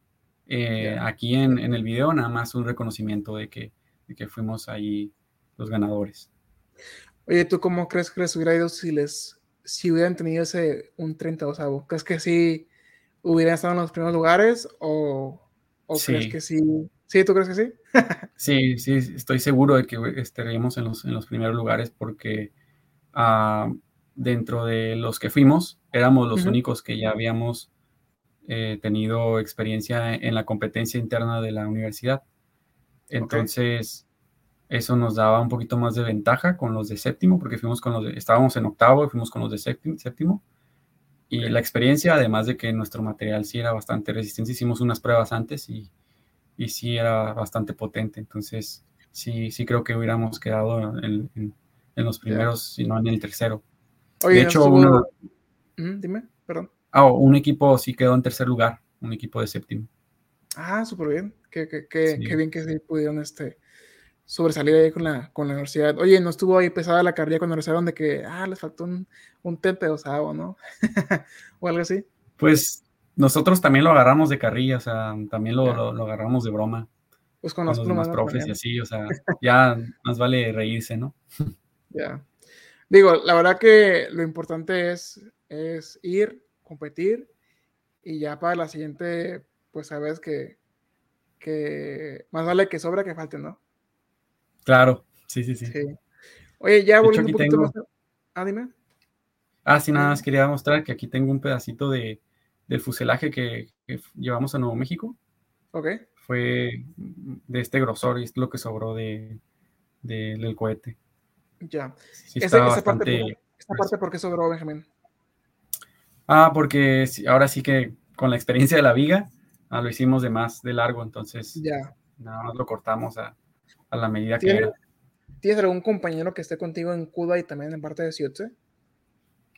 Eh, aquí en, en, el video nada más un reconocimiento de que, de que fuimos ahí los ganadores. Oye, ¿tú cómo crees que les hubiera ido si les si hubieran tenido ese un 32 ¿Crees que sí hubieran estado en los primeros lugares o, o crees que sí? ¿Sí? ¿Tú crees que sí? sí, sí, estoy seguro de que estaríamos en los, en los primeros lugares porque uh, dentro de los que fuimos éramos los uh -huh. únicos que ya habíamos eh, tenido experiencia en la competencia interna de la universidad. Entonces, okay. eso nos daba un poquito más de ventaja con los de séptimo, porque fuimos con los de, estábamos en octavo y fuimos con los de séptimo. séptimo y la experiencia, además de que nuestro material sí era bastante resistente, hicimos unas pruebas antes y, y sí era bastante potente. Entonces, sí, sí creo que hubiéramos quedado en, en, en los primeros, si no en el tercero. Oye, de hecho, una... mm, dime, perdón. Ah, un equipo sí quedó en tercer lugar, un equipo de séptimo. Ah, súper bien. Qué, qué, qué, sí. qué, bien que sí pudieron este, sobresalir ahí con la, con la universidad. Oye, ¿no estuvo ahí pesada la carrera cuando regresaron de que, ah, les faltó un, un tente osado, ¿no? o algo así. Pues nosotros también lo agarramos de carrilla, o sea, también lo, lo, lo agarramos de broma. Pues con, con los demás profes y así, o sea, ya más vale reírse, ¿no? Ya. Digo, la verdad que lo importante es, es ir, competir y ya para la siguiente, pues sabes que, que más vale que sobra que falte, ¿no? Claro, sí, sí, sí. sí. Oye, ya volviendo un poquito tengo... más. Ah, dime. Ah, sí, nada más quería mostrar que aquí tengo un pedacito de, del fuselaje que, que, llevamos a Nuevo México. Ok. Fue de este grosor y es lo que sobró de, de del cohete. Ya. Sí, esa, esa, bastante, parte, esta parte, ¿por qué sobró, Benjamín? Ah, porque ahora sí que con la experiencia de la viga, ah, lo hicimos de más de largo, entonces ya. nada más lo cortamos a, a la medida que era. ¿Tienes algún compañero que esté contigo en CUDA y también en parte de Ciutze?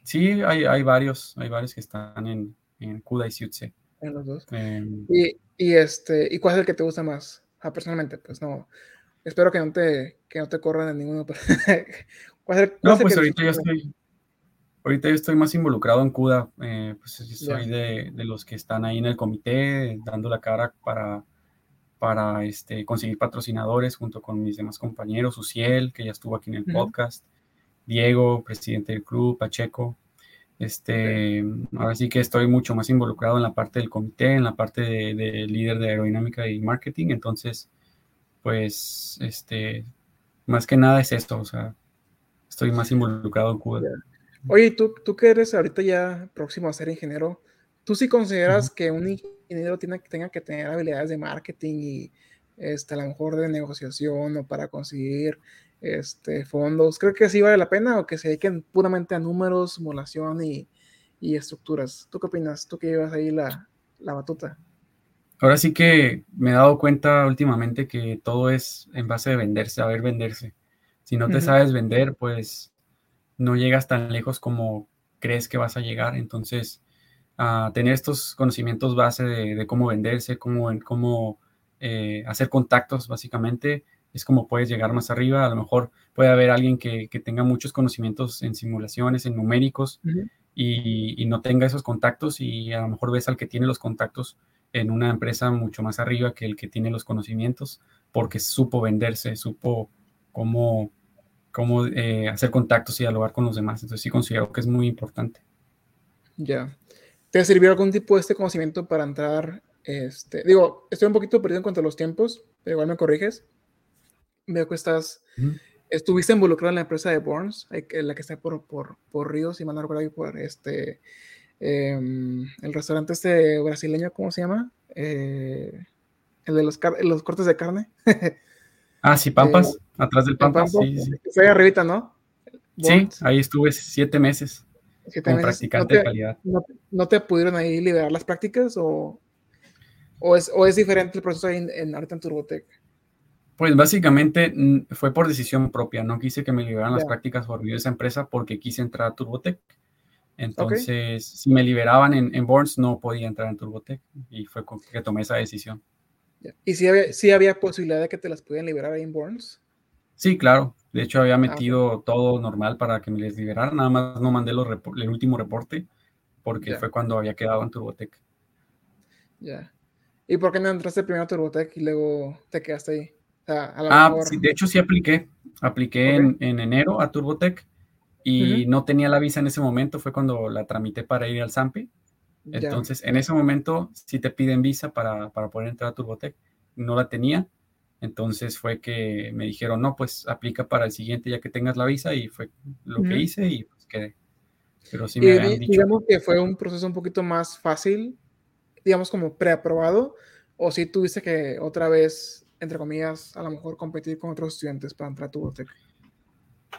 Sí, hay, hay varios, hay varios que están en, en CUDA y Ciutze. En los dos. Eh, y, y, este, ¿Y cuál es el que te gusta más? Ah, personalmente, pues no. Espero que no te, que no te corran en ninguno. ¿Cuál es el, cuál no, pues ahorita yo estoy, ahorita yo estoy más involucrado en CUDA. Eh, pues soy yeah. de, de, los que están ahí en el comité, dando la cara para, para este, conseguir patrocinadores junto con mis demás compañeros, Uciel, que ya estuvo aquí en el podcast, Diego, presidente del club, Pacheco. Este, ahora sí que estoy mucho más involucrado en la parte del comité, en la parte de, de líder de aerodinámica y marketing, entonces, pues, este, más que nada es esto, o sea, estoy más involucrado en Cuba. Oye, tú, tú que eres ahorita ya próximo a ser ingeniero, ¿tú sí consideras uh -huh. que un ingeniero tiene, tenga que tener habilidades de marketing y este, a lo mejor de negociación o para conseguir este, fondos? ¿Creo que sí vale la pena o que se dediquen puramente a números, simulación y, y estructuras? ¿Tú qué opinas? Tú que llevas ahí la, la batuta. Ahora sí que me he dado cuenta últimamente que todo es en base de venderse, saber venderse. Si no te uh -huh. sabes vender, pues no llegas tan lejos como crees que vas a llegar. Entonces, uh, tener estos conocimientos base de, de cómo venderse, cómo, cómo eh, hacer contactos, básicamente, es como puedes llegar más arriba. A lo mejor puede haber alguien que, que tenga muchos conocimientos en simulaciones, en numéricos, uh -huh. y, y, no tenga esos contactos y a lo mejor ves al que tiene los contactos en una empresa mucho más arriba que el que tiene los conocimientos, porque supo venderse, supo cómo, cómo eh, hacer contactos y dialogar con los demás. Entonces sí considero que es muy importante. Ya. ¿Te sirvió algún tipo de este conocimiento para entrar? Este, digo, estoy un poquito perdido en cuanto a los tiempos, pero igual me corriges. Veo que estás, estuviste involucrado en la empresa de Burns, la que está por, por, por Ríos, mal no recuerdo, por este, eh, el restaurante este brasileño, ¿cómo se llama? Eh, el de los, los, cortes de carne. ah, sí, Pampas, eh, atrás del Pampas. Pampas sí, sí. Arribita, ¿no? Sí, ahí estuve siete meses como practicante de calidad. No, te pudieron ahí liberar las prácticas o, o, es, o es diferente el proceso ahí en, en en Turbotec? Pues básicamente mm, fue por decisión propia. No quise que me liberaran las prácticas por de esa empresa porque quise entrar a Turbotec. Entonces, si me liberaban en, en Borns, no podía entrar en Turbotec y fue que tomé esa decisión. ¿Y si había, si había posibilidad de que te las pudieran liberar ahí en Borns? Sí, claro. De hecho, había ah, metido todo normal para que me les liberaran. Nada más no mandé los el último reporte porque fue cuando había quedado en Turbotec. Ya. ¿Y por qué no entraste primero a Turbotec y luego te quedaste ahí? ah, sí, de hecho sí apliqué. Apliqué en, enero a Turbotec y no tenía la visa en ese momento. Fue cuando la tramité para ir al SAMPE. Entonces, en ese momento sí te piden visa para, para poder entrar a Turbotec. No la tenía entonces fue que me dijeron, no, pues aplica para el siguiente ya que tengas la visa y fue lo que hice y pues quedé. Pero sí me habían dicho. Digamos que fue un proceso un poquito más fácil, digamos como preaprobado, o si tuviste que otra vez, entre comillas, a lo mejor competir con otros estudiantes para entrar a tu boteca.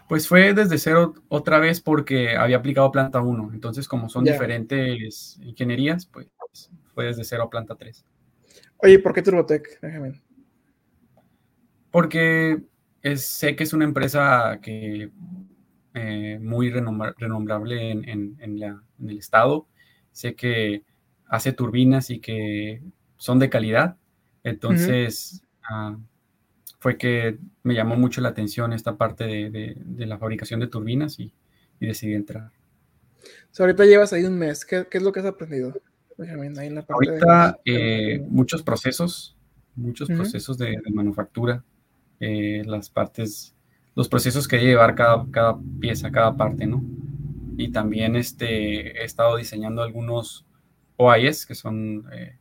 Pues fue desde cero otra vez porque había aplicado planta 1. Entonces, como son diferentes ingenierías, pues fue desde cero a planta 3. Oye, ¿por qué Turbotec? Déjame porque sé que es una empresa que eh, muy renombrable en, el estado. Sé que hace turbinas y que son de calidad. Entonces, ah, fue que me llamó mucho la atención esta parte de, la fabricación de turbinas y, decidí entrar. ahorita llevas ahí un mes. ¿Qué, es lo que has aprendido? ahorita, eh, muchos procesos, muchos procesos de manufactura eh, las partes, los procesos que llevar cada, cada pieza, cada parte, ¿no? Y también este, he estado diseñando algunos OIS, que son eh,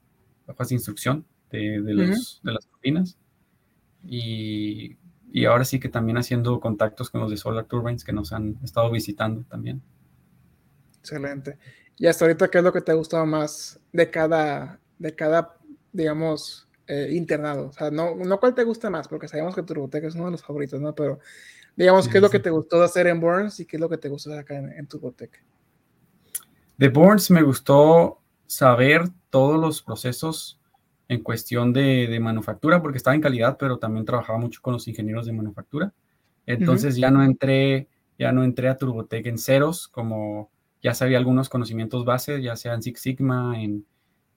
hojas de instrucción de, de, los, de las turbinas. Y, y, ahora sí que también haciendo contactos con los de Solar Turbines que nos han estado visitando también. Excelente. Y hasta ahorita, ¿qué es lo que te ha gustado más de cada, de cada digamos, eh, internado. O sea, no, no cuál te gusta más, porque sabemos que Turbotech es uno de los favoritos, ¿no? Pero digamos, ¿qué es lo que te gustó de hacer en Burns y qué es lo que te gustó de acá en, en Turbotech? De Burns me gustó saber todos los procesos en cuestión de, de, manufactura, porque estaba en calidad, pero también trabajaba mucho con los ingenieros de manufactura. Entonces ya no entré, ya no entré a Turbotech en ceros, como ya sabía algunos conocimientos bases, ya sea en Six Sigma, en,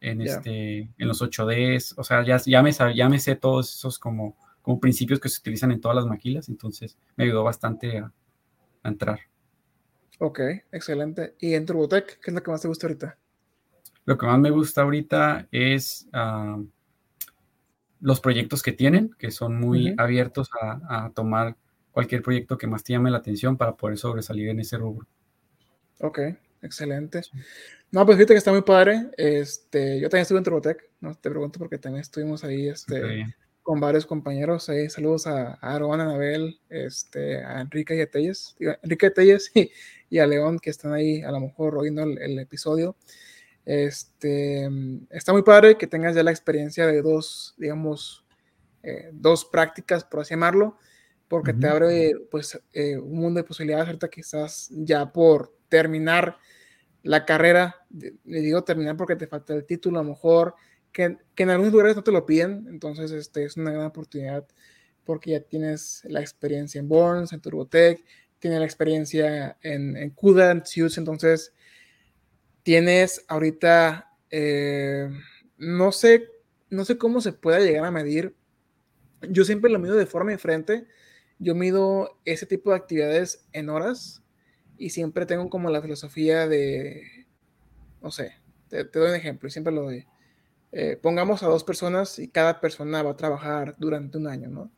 en, este, en los 8Ds, o sea, ya, ya, me, ya me sé todos esos como, como principios que se utilizan en todas las maquilas, entonces me ayudó bastante a, entrar. Ok, excelente. ¿Y en Turbotech, qué es lo que más te gusta ahorita? Lo que más me gusta ahorita es ah, los proyectos que tienen, que son muy abiertos a, a, tomar cualquier proyecto que más te llame la atención para poder sobresalir en ese rubro. Ok, excelente. No, pues fíjate que está muy padre. Este, yo también estuve en Turbotec, no te pregunto porque también estuvimos ahí este, con varios compañeros. Ahí, saludos a, Aaron, a Anabel, este, a Enrique y a Telles, Enrique Telles y, y, a León que están ahí a lo mejor oyendo el, episodio. Este, está muy padre que tengas ya la experiencia de dos, digamos, eh, dos prácticas, por así llamarlo, porque te abre pues eh, un mundo de posibilidades ahorita que estás ya por terminar la carrera, le digo terminar porque te falta el título, a lo mejor, que, en algunos lugares no te lo piden, entonces este, es una gran oportunidad porque ya tienes la experiencia en Borns, en Turbotech, tienes la experiencia en, en CUDA, en Suits, entonces tienes ahorita, eh, no sé, no sé cómo se pueda llegar a medir, yo siempre lo mido de forma diferente, yo mido ese tipo de actividades en horas, y siempre tengo como la filosofía de, no sé, te, doy un ejemplo y siempre lo doy. Eh, pongamos a dos personas y cada persona va a trabajar durante un año, ¿no?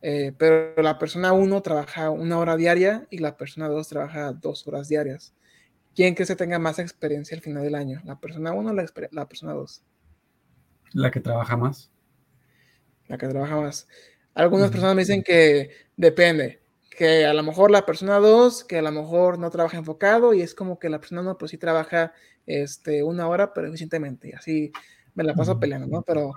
Eh, pero la persona uno trabaja una hora diaria y la persona dos trabaja dos horas diarias. ¿Quién que se tenga más experiencia al final del año? ¿La persona uno o la, la persona dos? La que trabaja más. La que trabaja más. Algunas personas me dicen que depende que a lo mejor la persona 2, que a lo mejor no trabaja enfocado y es como que la persona 1 pues sí trabaja este, una hora pero eficientemente y así me la paso peleando, ¿no? Pero,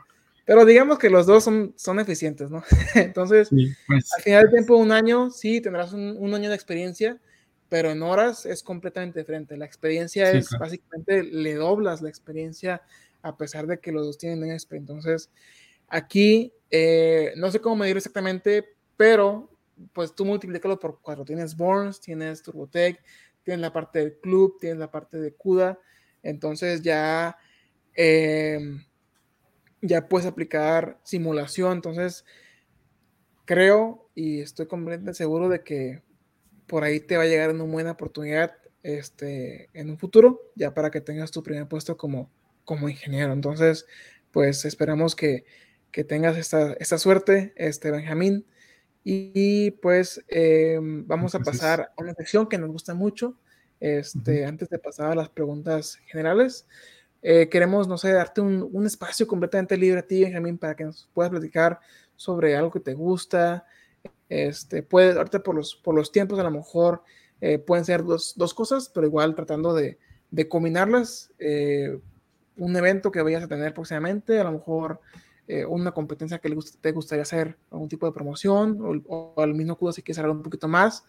Pero digamos que los dos son, son eficientes, ¿no? Entonces, pues, al final del tiempo, un año, sí, tendrás un, año de experiencia, pero en horas es completamente diferente. La experiencia es, básicamente, le doblas la experiencia a pesar de que los dos tienen experiencia. Entonces, aquí, eh, no sé cómo medir exactamente, pero pues tú multiplícalo por cuatro. Tienes Borns, tienes Turbotech, tienes la parte del club, tienes la parte de CUDA. Entonces ya, em, ya puedes aplicar simulación. Entonces, creo y estoy completamente seguro de que por ahí te va a llegar una buena oportunidad este, en un futuro, ya para que tengas tu primer puesto como, como ingeniero. Entonces, pues esperamos que, que tengas esta, esta, suerte, este Benjamín. Y, pues em, vamos a pasar a una sección que nos gusta mucho. Este, Antes de pasar a las preguntas generales, eh, queremos, no sé, darte un, un, espacio completamente libre a ti, Benjamín, para que nos puedas platicar sobre algo que te gusta. Este, puede, ahorita por los, por los tiempos, a lo mejor eh, pueden ser dos, dos, cosas, pero igual tratando de, de combinarlas. Eh, un evento que vayas a tener próximamente, a lo mejor eh, una competencia que te gustaría hacer, algún tipo de promoción, o, al mismo CUDA si quieres hablar un poquito más,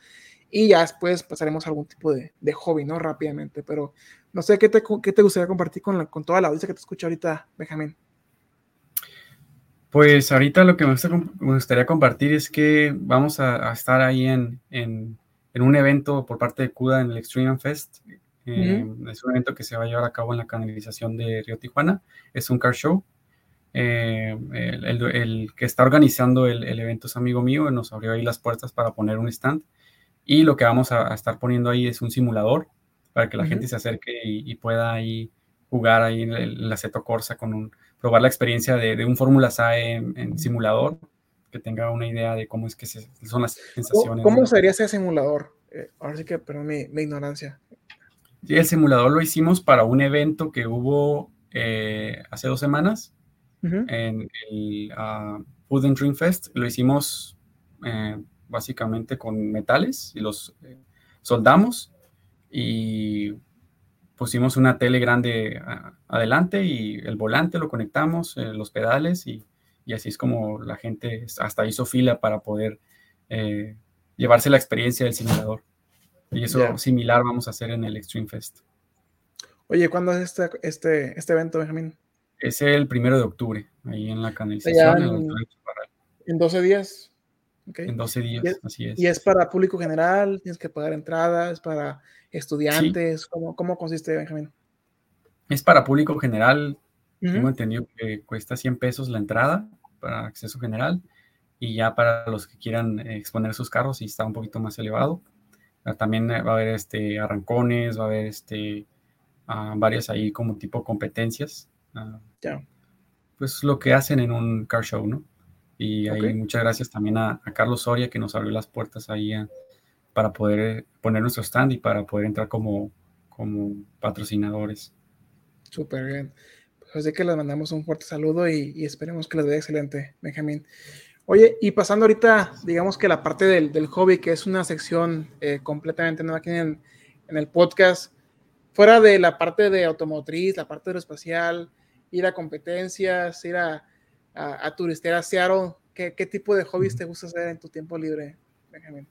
y ya después pasaremos a algún tipo de, de hobby, ¿no? Rápidamente, pero no sé, ¿qué te, qué te gustaría compartir con, la, con toda la audiencia que te escucha ahorita, Benjamín? Pues ahorita lo que me, gustaría compartir es que vamos a, estar ahí en, en, en, un evento por parte de CUDA en el Extreme Fest. Eh, es un evento que se va a llevar a cabo en la canalización de Río Tijuana. Es un car show. Eh, el, que está organizando el, evento es amigo mío, nos abrió ahí las puertas para poner un stand y lo que vamos a, estar poniendo ahí es un simulador para que la gente se acerque y, pueda ahí jugar ahí en el, la Seto Corsa con un, probar la experiencia de, un Fórmula SAE en, simulador, que tenga una idea de cómo es que son las sensaciones. ¿Cómo sería ese simulador? Eh, ahora sí que, perdón mi, ignorancia. Sí, el simulador lo hicimos para un evento que hubo eh, hace dos semanas en el uh, Food and Fest. Lo hicimos eh, básicamente con metales y los eh, soldamos y pusimos una tele grande ah, adelante y el volante lo conectamos, eh, los pedales y, y, así es como la gente hasta hizo fila para poder llevarse la experiencia del simulador. Y eso similar vamos a hacer en el Extreme Fest. Oye, ¿cuándo es este, este, este evento, Benjamín? Es el primero de octubre, ahí en la canalización. En, 12 días. En 12 días, así es. ¿Y es para público general? ¿Tienes que pagar entradas? ¿Para estudiantes? ¿Cómo, ¿Cómo, consiste, Benjamín? Es para público general. Tengo entendido que cuesta 100 pesos la entrada para acceso general. Y ya para los que quieran exponer sus carros, y está un poquito más elevado. Ah, también va a haber este, arrancones, va a haber este, uh, varias ahí como tipo competencias ya. Pues lo que hacen en un car show, ¿no? Y ahí muchas gracias también a, Carlos Soria que nos abrió las puertas ahí para poder poner nuestro stand y para poder entrar como, como patrocinadores. Súper bien. Pues así que les mandamos un fuerte saludo y, esperemos que les vaya excelente, Benjamín. Oye, y pasando ahorita, digamos que la parte del, del hobby, que es una sección eh, completamente nueva aquí en, en, el podcast, fuera de la parte de automotriz, la parte aeroespacial, ir a competencias, ir a, a, a turistear a Seattle? ¿Qué, ¿Qué, tipo de hobbies te gusta hacer en tu tiempo libre, Benjamín?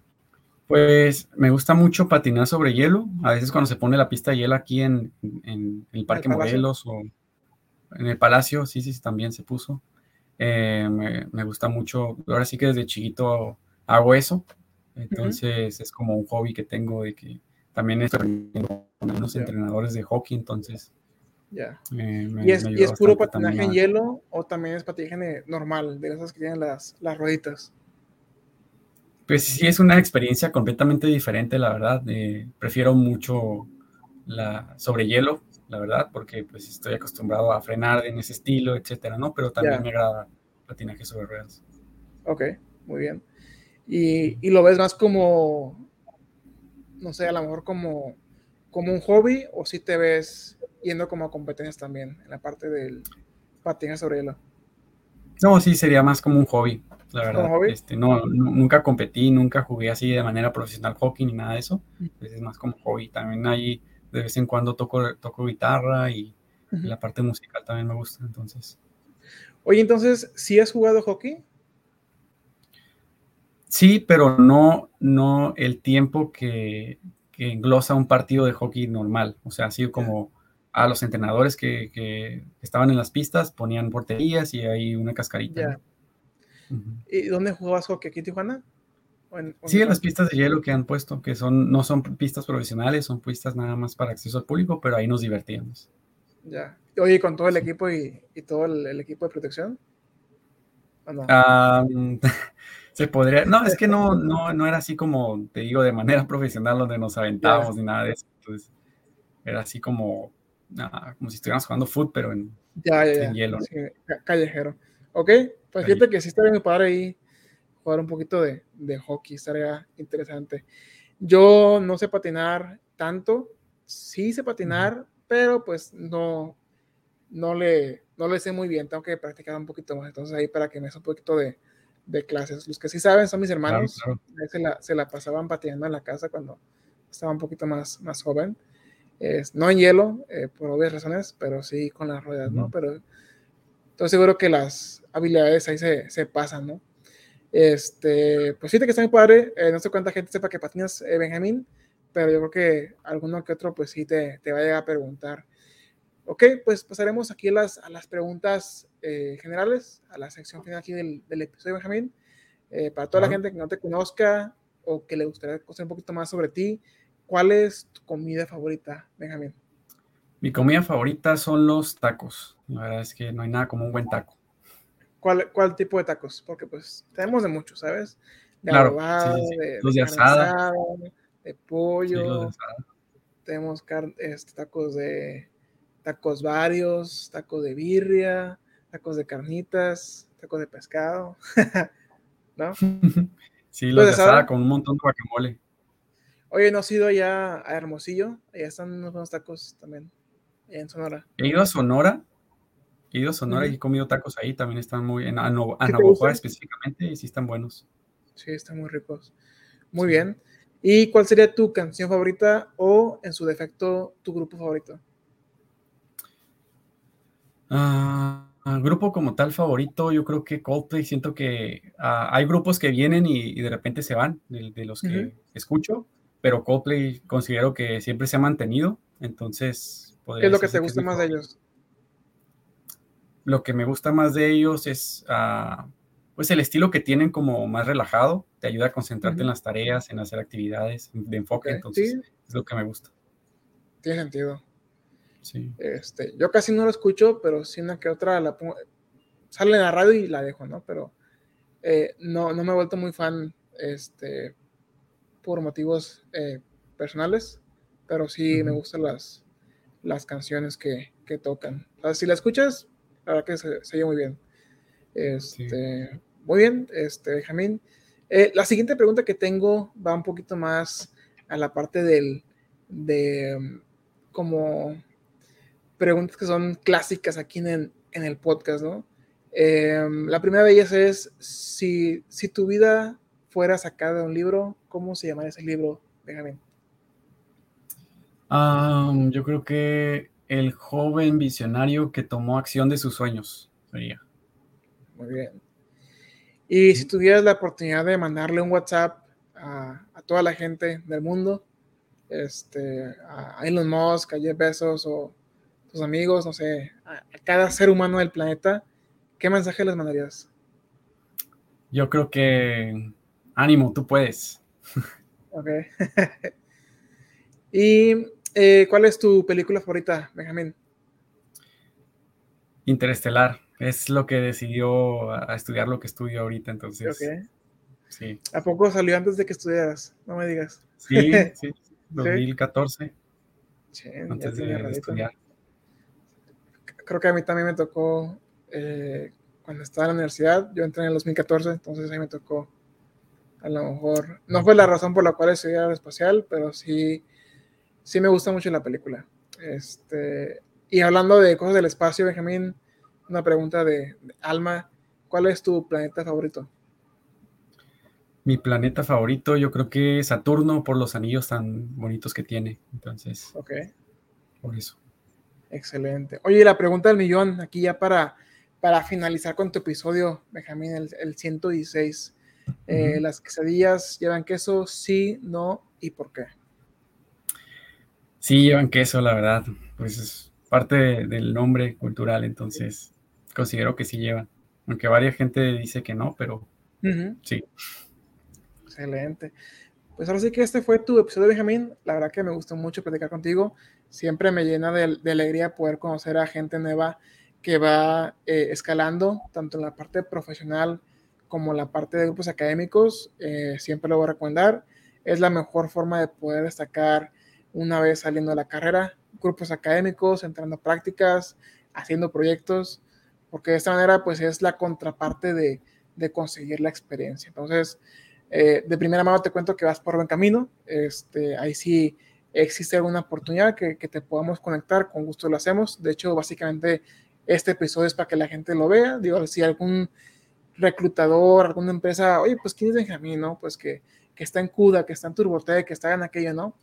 Pues me gusta mucho patinar sobre hielo. A veces cuando se pone la pista de hielo aquí en, en, el Parque Morelos o en el Palacio, sí, sí, también se puso. Eh, me, me, gusta mucho. Ahora sí que desde chiquito hago eso. Entonces es como un hobby que tengo de que también estoy con unos entrenadores de hockey, entonces ya. ¿Y, es, ¿Y, es, puro patinaje en hielo o también es patinaje normal, de esas que tienen las, las rueditas? Pues sí, es una experiencia completamente diferente, la verdad. Eh, prefiero mucho la sobre hielo, la verdad, porque pues estoy acostumbrado a frenar en ese estilo, etcétera, ¿no? Pero también me agrada patinaje sobre ruedas. Ok, muy bien. Y, y, lo ves más como, no sé, a lo mejor como, como un hobby o si te ves yendo como a competencias también, en la parte del patinaje sobre hielo. No, sí, sería más como un hobby, la verdad. Este, no, nunca competí, nunca jugué así de manera profesional hockey ni nada de eso. es más como hobby. También ahí de vez en cuando toco, toco guitarra y, la parte musical también me gusta, entonces. Oye, entonces, ¿sí has jugado hockey? Sí, pero no, no el tiempo que, que englosa un partido de hockey normal. O sea, así como a los entrenadores que, estaban en las pistas ponían porterías y hay una cascarita. ¿Y dónde jugabas hockey? ¿Aquí en Tijuana? sí, en las pistas de hielo que han puesto, que son, no son pistas profesionales, son pistas nada más para acceso al público, pero ahí nos divertíamos. Ya. Oye, ¿con todo el equipo y, todo el, equipo de protección? se podría. No, es que no, no, no era así como, te digo, de manera profesional donde nos aventábamos ni nada de eso. Entonces, era así como, como si estuviéramos jugando fútbol, pero en, hielo. callejero. Ok, pues fíjate que sí estaría mi padre ahí jugar un poquito de, de hockey, estaría interesante. Yo no sé patinar tanto, sí sé patinar, pero pues no, no le, no le sé muy bien, tengo que practicar un poquito más, entonces ahí para que me haga un poquito de, de, clases. Los que sí saben son mis hermanos, Se, la, se, la, pasaban patinando en la casa cuando estaba un poquito más, más joven, es, no en hielo, eh, por obvias razones, pero sí con las ruedas, ¿no? Pero estoy seguro que las habilidades ahí se, se pasan, ¿no? Este, pues sí, que está muy padre, eh, no sé cuánta gente sepa que patinas eh, Benjamín, pero yo creo que alguno que otro, pues sí te, te vaya a preguntar. Ok, pues pasaremos aquí a las, a las preguntas eh, generales, a la sección final aquí del, del episodio, Benjamín. Para toda la gente que no te conozca o que le gustaría conocer un poquito más sobre ti, ¿cuál es tu comida favorita, Benjamín? Mi comida favorita son los tacos. La verdad es que no hay nada como un buen taco. ¿Cuál, cuál tipo de tacos? Porque pues tenemos de muchos, ¿sabes? De claro, De, los de, asada de pollo, tenemos este, tacos de tacos varios, tacos de birria, tacos de carnitas, tacos de pescado, ¿no? Sí, los de asada con un montón de guacamole. Oye, ¿no has ido allá a Hermosillo? Allá están unos buenos tacos también, en Sonora. He ido a Sonora, he ido a Sonora y he comido tacos ahí, también están muy, en a específicamente, y sí están buenos. Sí, están muy ricos. Muy bien. ¿Y cuál sería tu canción favorita o, en su defecto, tu grupo favorito? Uh, grupo como tal favorito, yo creo que Coldplay, siento que ah, hay grupos que vienen y, de repente se van, de, los que escucho, pero Coldplay considero que siempre se ha mantenido, entonces... ¿Qué es lo que te gusta más de ellos? Lo que me gusta más de ellos es pues el estilo que tienen como más relajado, te ayuda a concentrarte en las tareas, en hacer actividades de enfoque, entonces es lo que me gusta. Tiene sentido. Sí. Este, yo casi no lo escucho, pero sí una que otra la pongo, sale en la radio y la dejo, ¿no? Pero eh, no, no me he vuelto muy fan este, por motivos eh, personales, pero sí me gustan las, las canciones que, que tocan. si la escuchas, la verdad que se, se oye muy bien. Este, muy bien, este, Benjamín. Eh, la siguiente pregunta que tengo va un poquito más a la parte del, de como preguntas que son clásicas aquí en, en el podcast, ¿no? Em, la primera de ellas es, si, si tu vida fuera sacada de un libro, ¿cómo se llamaría ese libro, Benjamín? yo creo que el joven visionario que tomó acción de sus sueños sería. Muy bien. Y si tuvieras la oportunidad de mandarle un WhatsApp a, toda la gente del mundo, este, a Elon Musk, a Jeff Bezos o tus amigos, no sé, a, cada ser humano del planeta, ¿qué mensaje les mandarías? Yo creo que ánimo, tú puedes. Ok. ¿Y eh, cuál es tu película favorita, Benjamín? Interestelar es lo que decidió a, estudiar lo que estudio ahorita, entonces. Sí. ¿A poco salió antes de que estudiaras? No me digas. Sí, sí, 2014. Sí, antes de, estudiar. Creo que a mí también me tocó eh, cuando estaba en la universidad. Yo entré en el 2014, entonces ahí me tocó. A lo mejor. No fue la razón por la cual estudié espacial, pero sí, sí me gusta mucho la película. Este, y hablando de cosas del espacio, Benjamín, una pregunta de, Alma. ¿Cuál es tu planeta favorito? Mi planeta favorito, yo creo que Saturno, por los anillos tan bonitos que tiene. Entonces, ok. Por eso. Excelente. Oye, la pregunta del millón, aquí ya para, para finalizar con tu episodio, Benjamín, el, el 116. Eh, ¿Las quesadillas llevan queso? Sí, no y por qué? Sí, llevan queso, la verdad. Pues es parte del nombre cultural, entonces considero que sí llevan. Aunque varias gente dice que no, pero sí. Excelente. Pues ahora sí que este fue tu episodio, Benjamín. La verdad que me gustó mucho platicar contigo. Siempre me llena de, de alegría poder conocer a gente nueva que va eh, escalando, tanto en la parte profesional como la parte de grupos académicos. Eh, siempre lo voy a recomendar. Es la mejor forma de poder destacar una vez saliendo de la carrera, grupos académicos, entrando a prácticas, haciendo proyectos, porque de esta manera pues es la contraparte de, de conseguir la experiencia. Entonces, eh, de primera mano te cuento que vas por buen camino. Este, ahí sí existe alguna oportunidad que, que, te podamos conectar, con gusto lo hacemos. De hecho, básicamente este episodio es para que la gente lo vea. Digo, si algún reclutador, alguna empresa, oye, pues ¿quién es Benjamín? ¿No? Pues que, que está en CUDA, que está en Turbotec, que está en aquello, ¿no?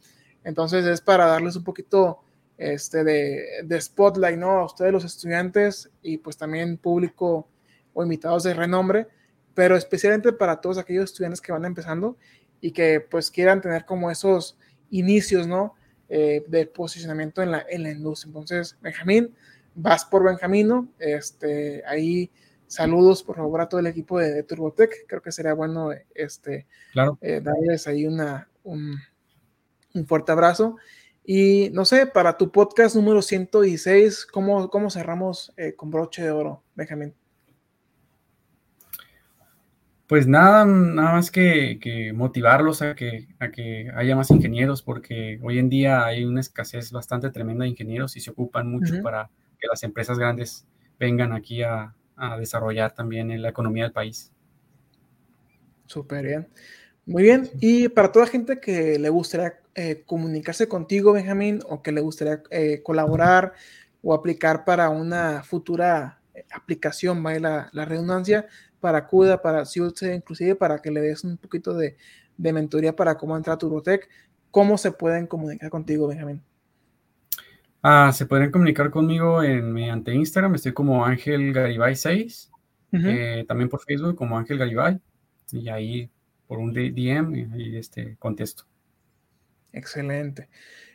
Entonces es para darles un poquito este, de, de spotlight, ¿no? A ustedes los estudiantes y pues también público o invitados de renombre, pero especialmente para todos aquellos estudiantes que van empezando y que pues quieran tener como esos inicios, ¿no? Eh, de posicionamiento en la, en la industria. Entonces, Benjamín, vas por buen camino. Este, ahí saludos por favor a todo el equipo de, de Turbotech. Creo que sería bueno este, claro. eh, darles ahí una, un, un, fuerte abrazo. Y no sé, para tu podcast número 116, ¿cómo, cómo cerramos eh, con broche de oro, Benjamín? Pues nada, nada más que, que, motivarlos a que, a que haya más ingenieros, porque hoy en día hay una escasez bastante tremenda de ingenieros y se ocupan mucho uh -huh. para que las empresas grandes vengan aquí a, a desarrollar también en la economía del país. Súper bien. Muy bien. Y para toda gente que le gustaría eh, comunicarse contigo, Benjamín, o que le gustaría eh, colaborar o aplicar para una futura eh, aplicación, vaya la, la redundancia, para CUDA, para CIUT, inclusive para que le des un poquito de, de mentoría para cómo entrar a Turbotech, ¿cómo se pueden comunicar contigo, Benjamín? Ah, se pueden comunicar conmigo en, mediante Instagram, estoy como Ángel Garibay 6, uh -huh. eh, también por Facebook como Ángel Garibay, y ahí por un DM y este contesto. Excelente.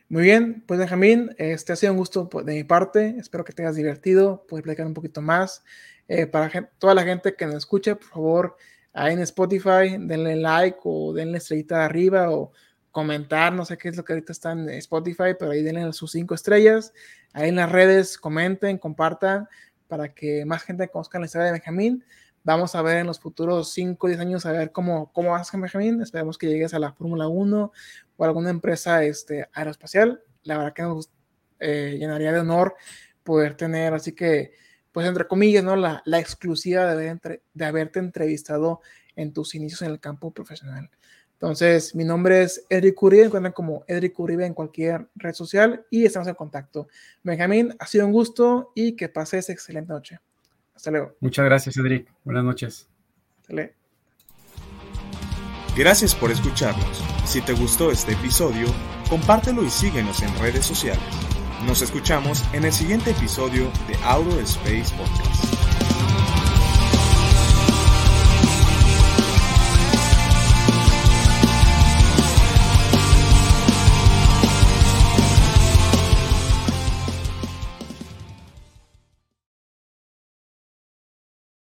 Muy bien, pues Benjamín, este ha sido un gusto de mi parte, espero que te hayas divertido, poder platicar un poquito más. Eh, para toda la gente que nos escuche, por favor, ahí en Spotify, denle like o denle estrellita de arriba o comentar, no sé qué es lo que ahorita está en Spotify, pero ahí denle sus cinco estrellas. Ahí en las redes comenten, compartan para que más gente conozca la historia de Benjamín. Vamos a ver en los futuros 5 o 10 años a ver cómo, cómo vas con Benjamín. Esperemos que llegues a la Fórmula 1 o alguna empresa este, aeroespacial. La verdad que nos eh, llenaría de honor poder tener, así que, pues entre comillas, ¿no? la, la exclusiva de, haber de haberte entrevistado en tus inicios en el campo profesional. Entonces, mi nombre es Edric Uribe, encuentran como Edric Uribe en cualquier red social y estamos en contacto. Benjamín, ha sido un gusto y que pases excelente noche. Hasta luego. Muchas gracias, Edric. Buenas noches. Hasta luego. Gracias por escucharnos. Si te gustó este episodio, compártelo y síguenos en redes sociales. Nos escuchamos en el siguiente episodio de Auto Space Podcast.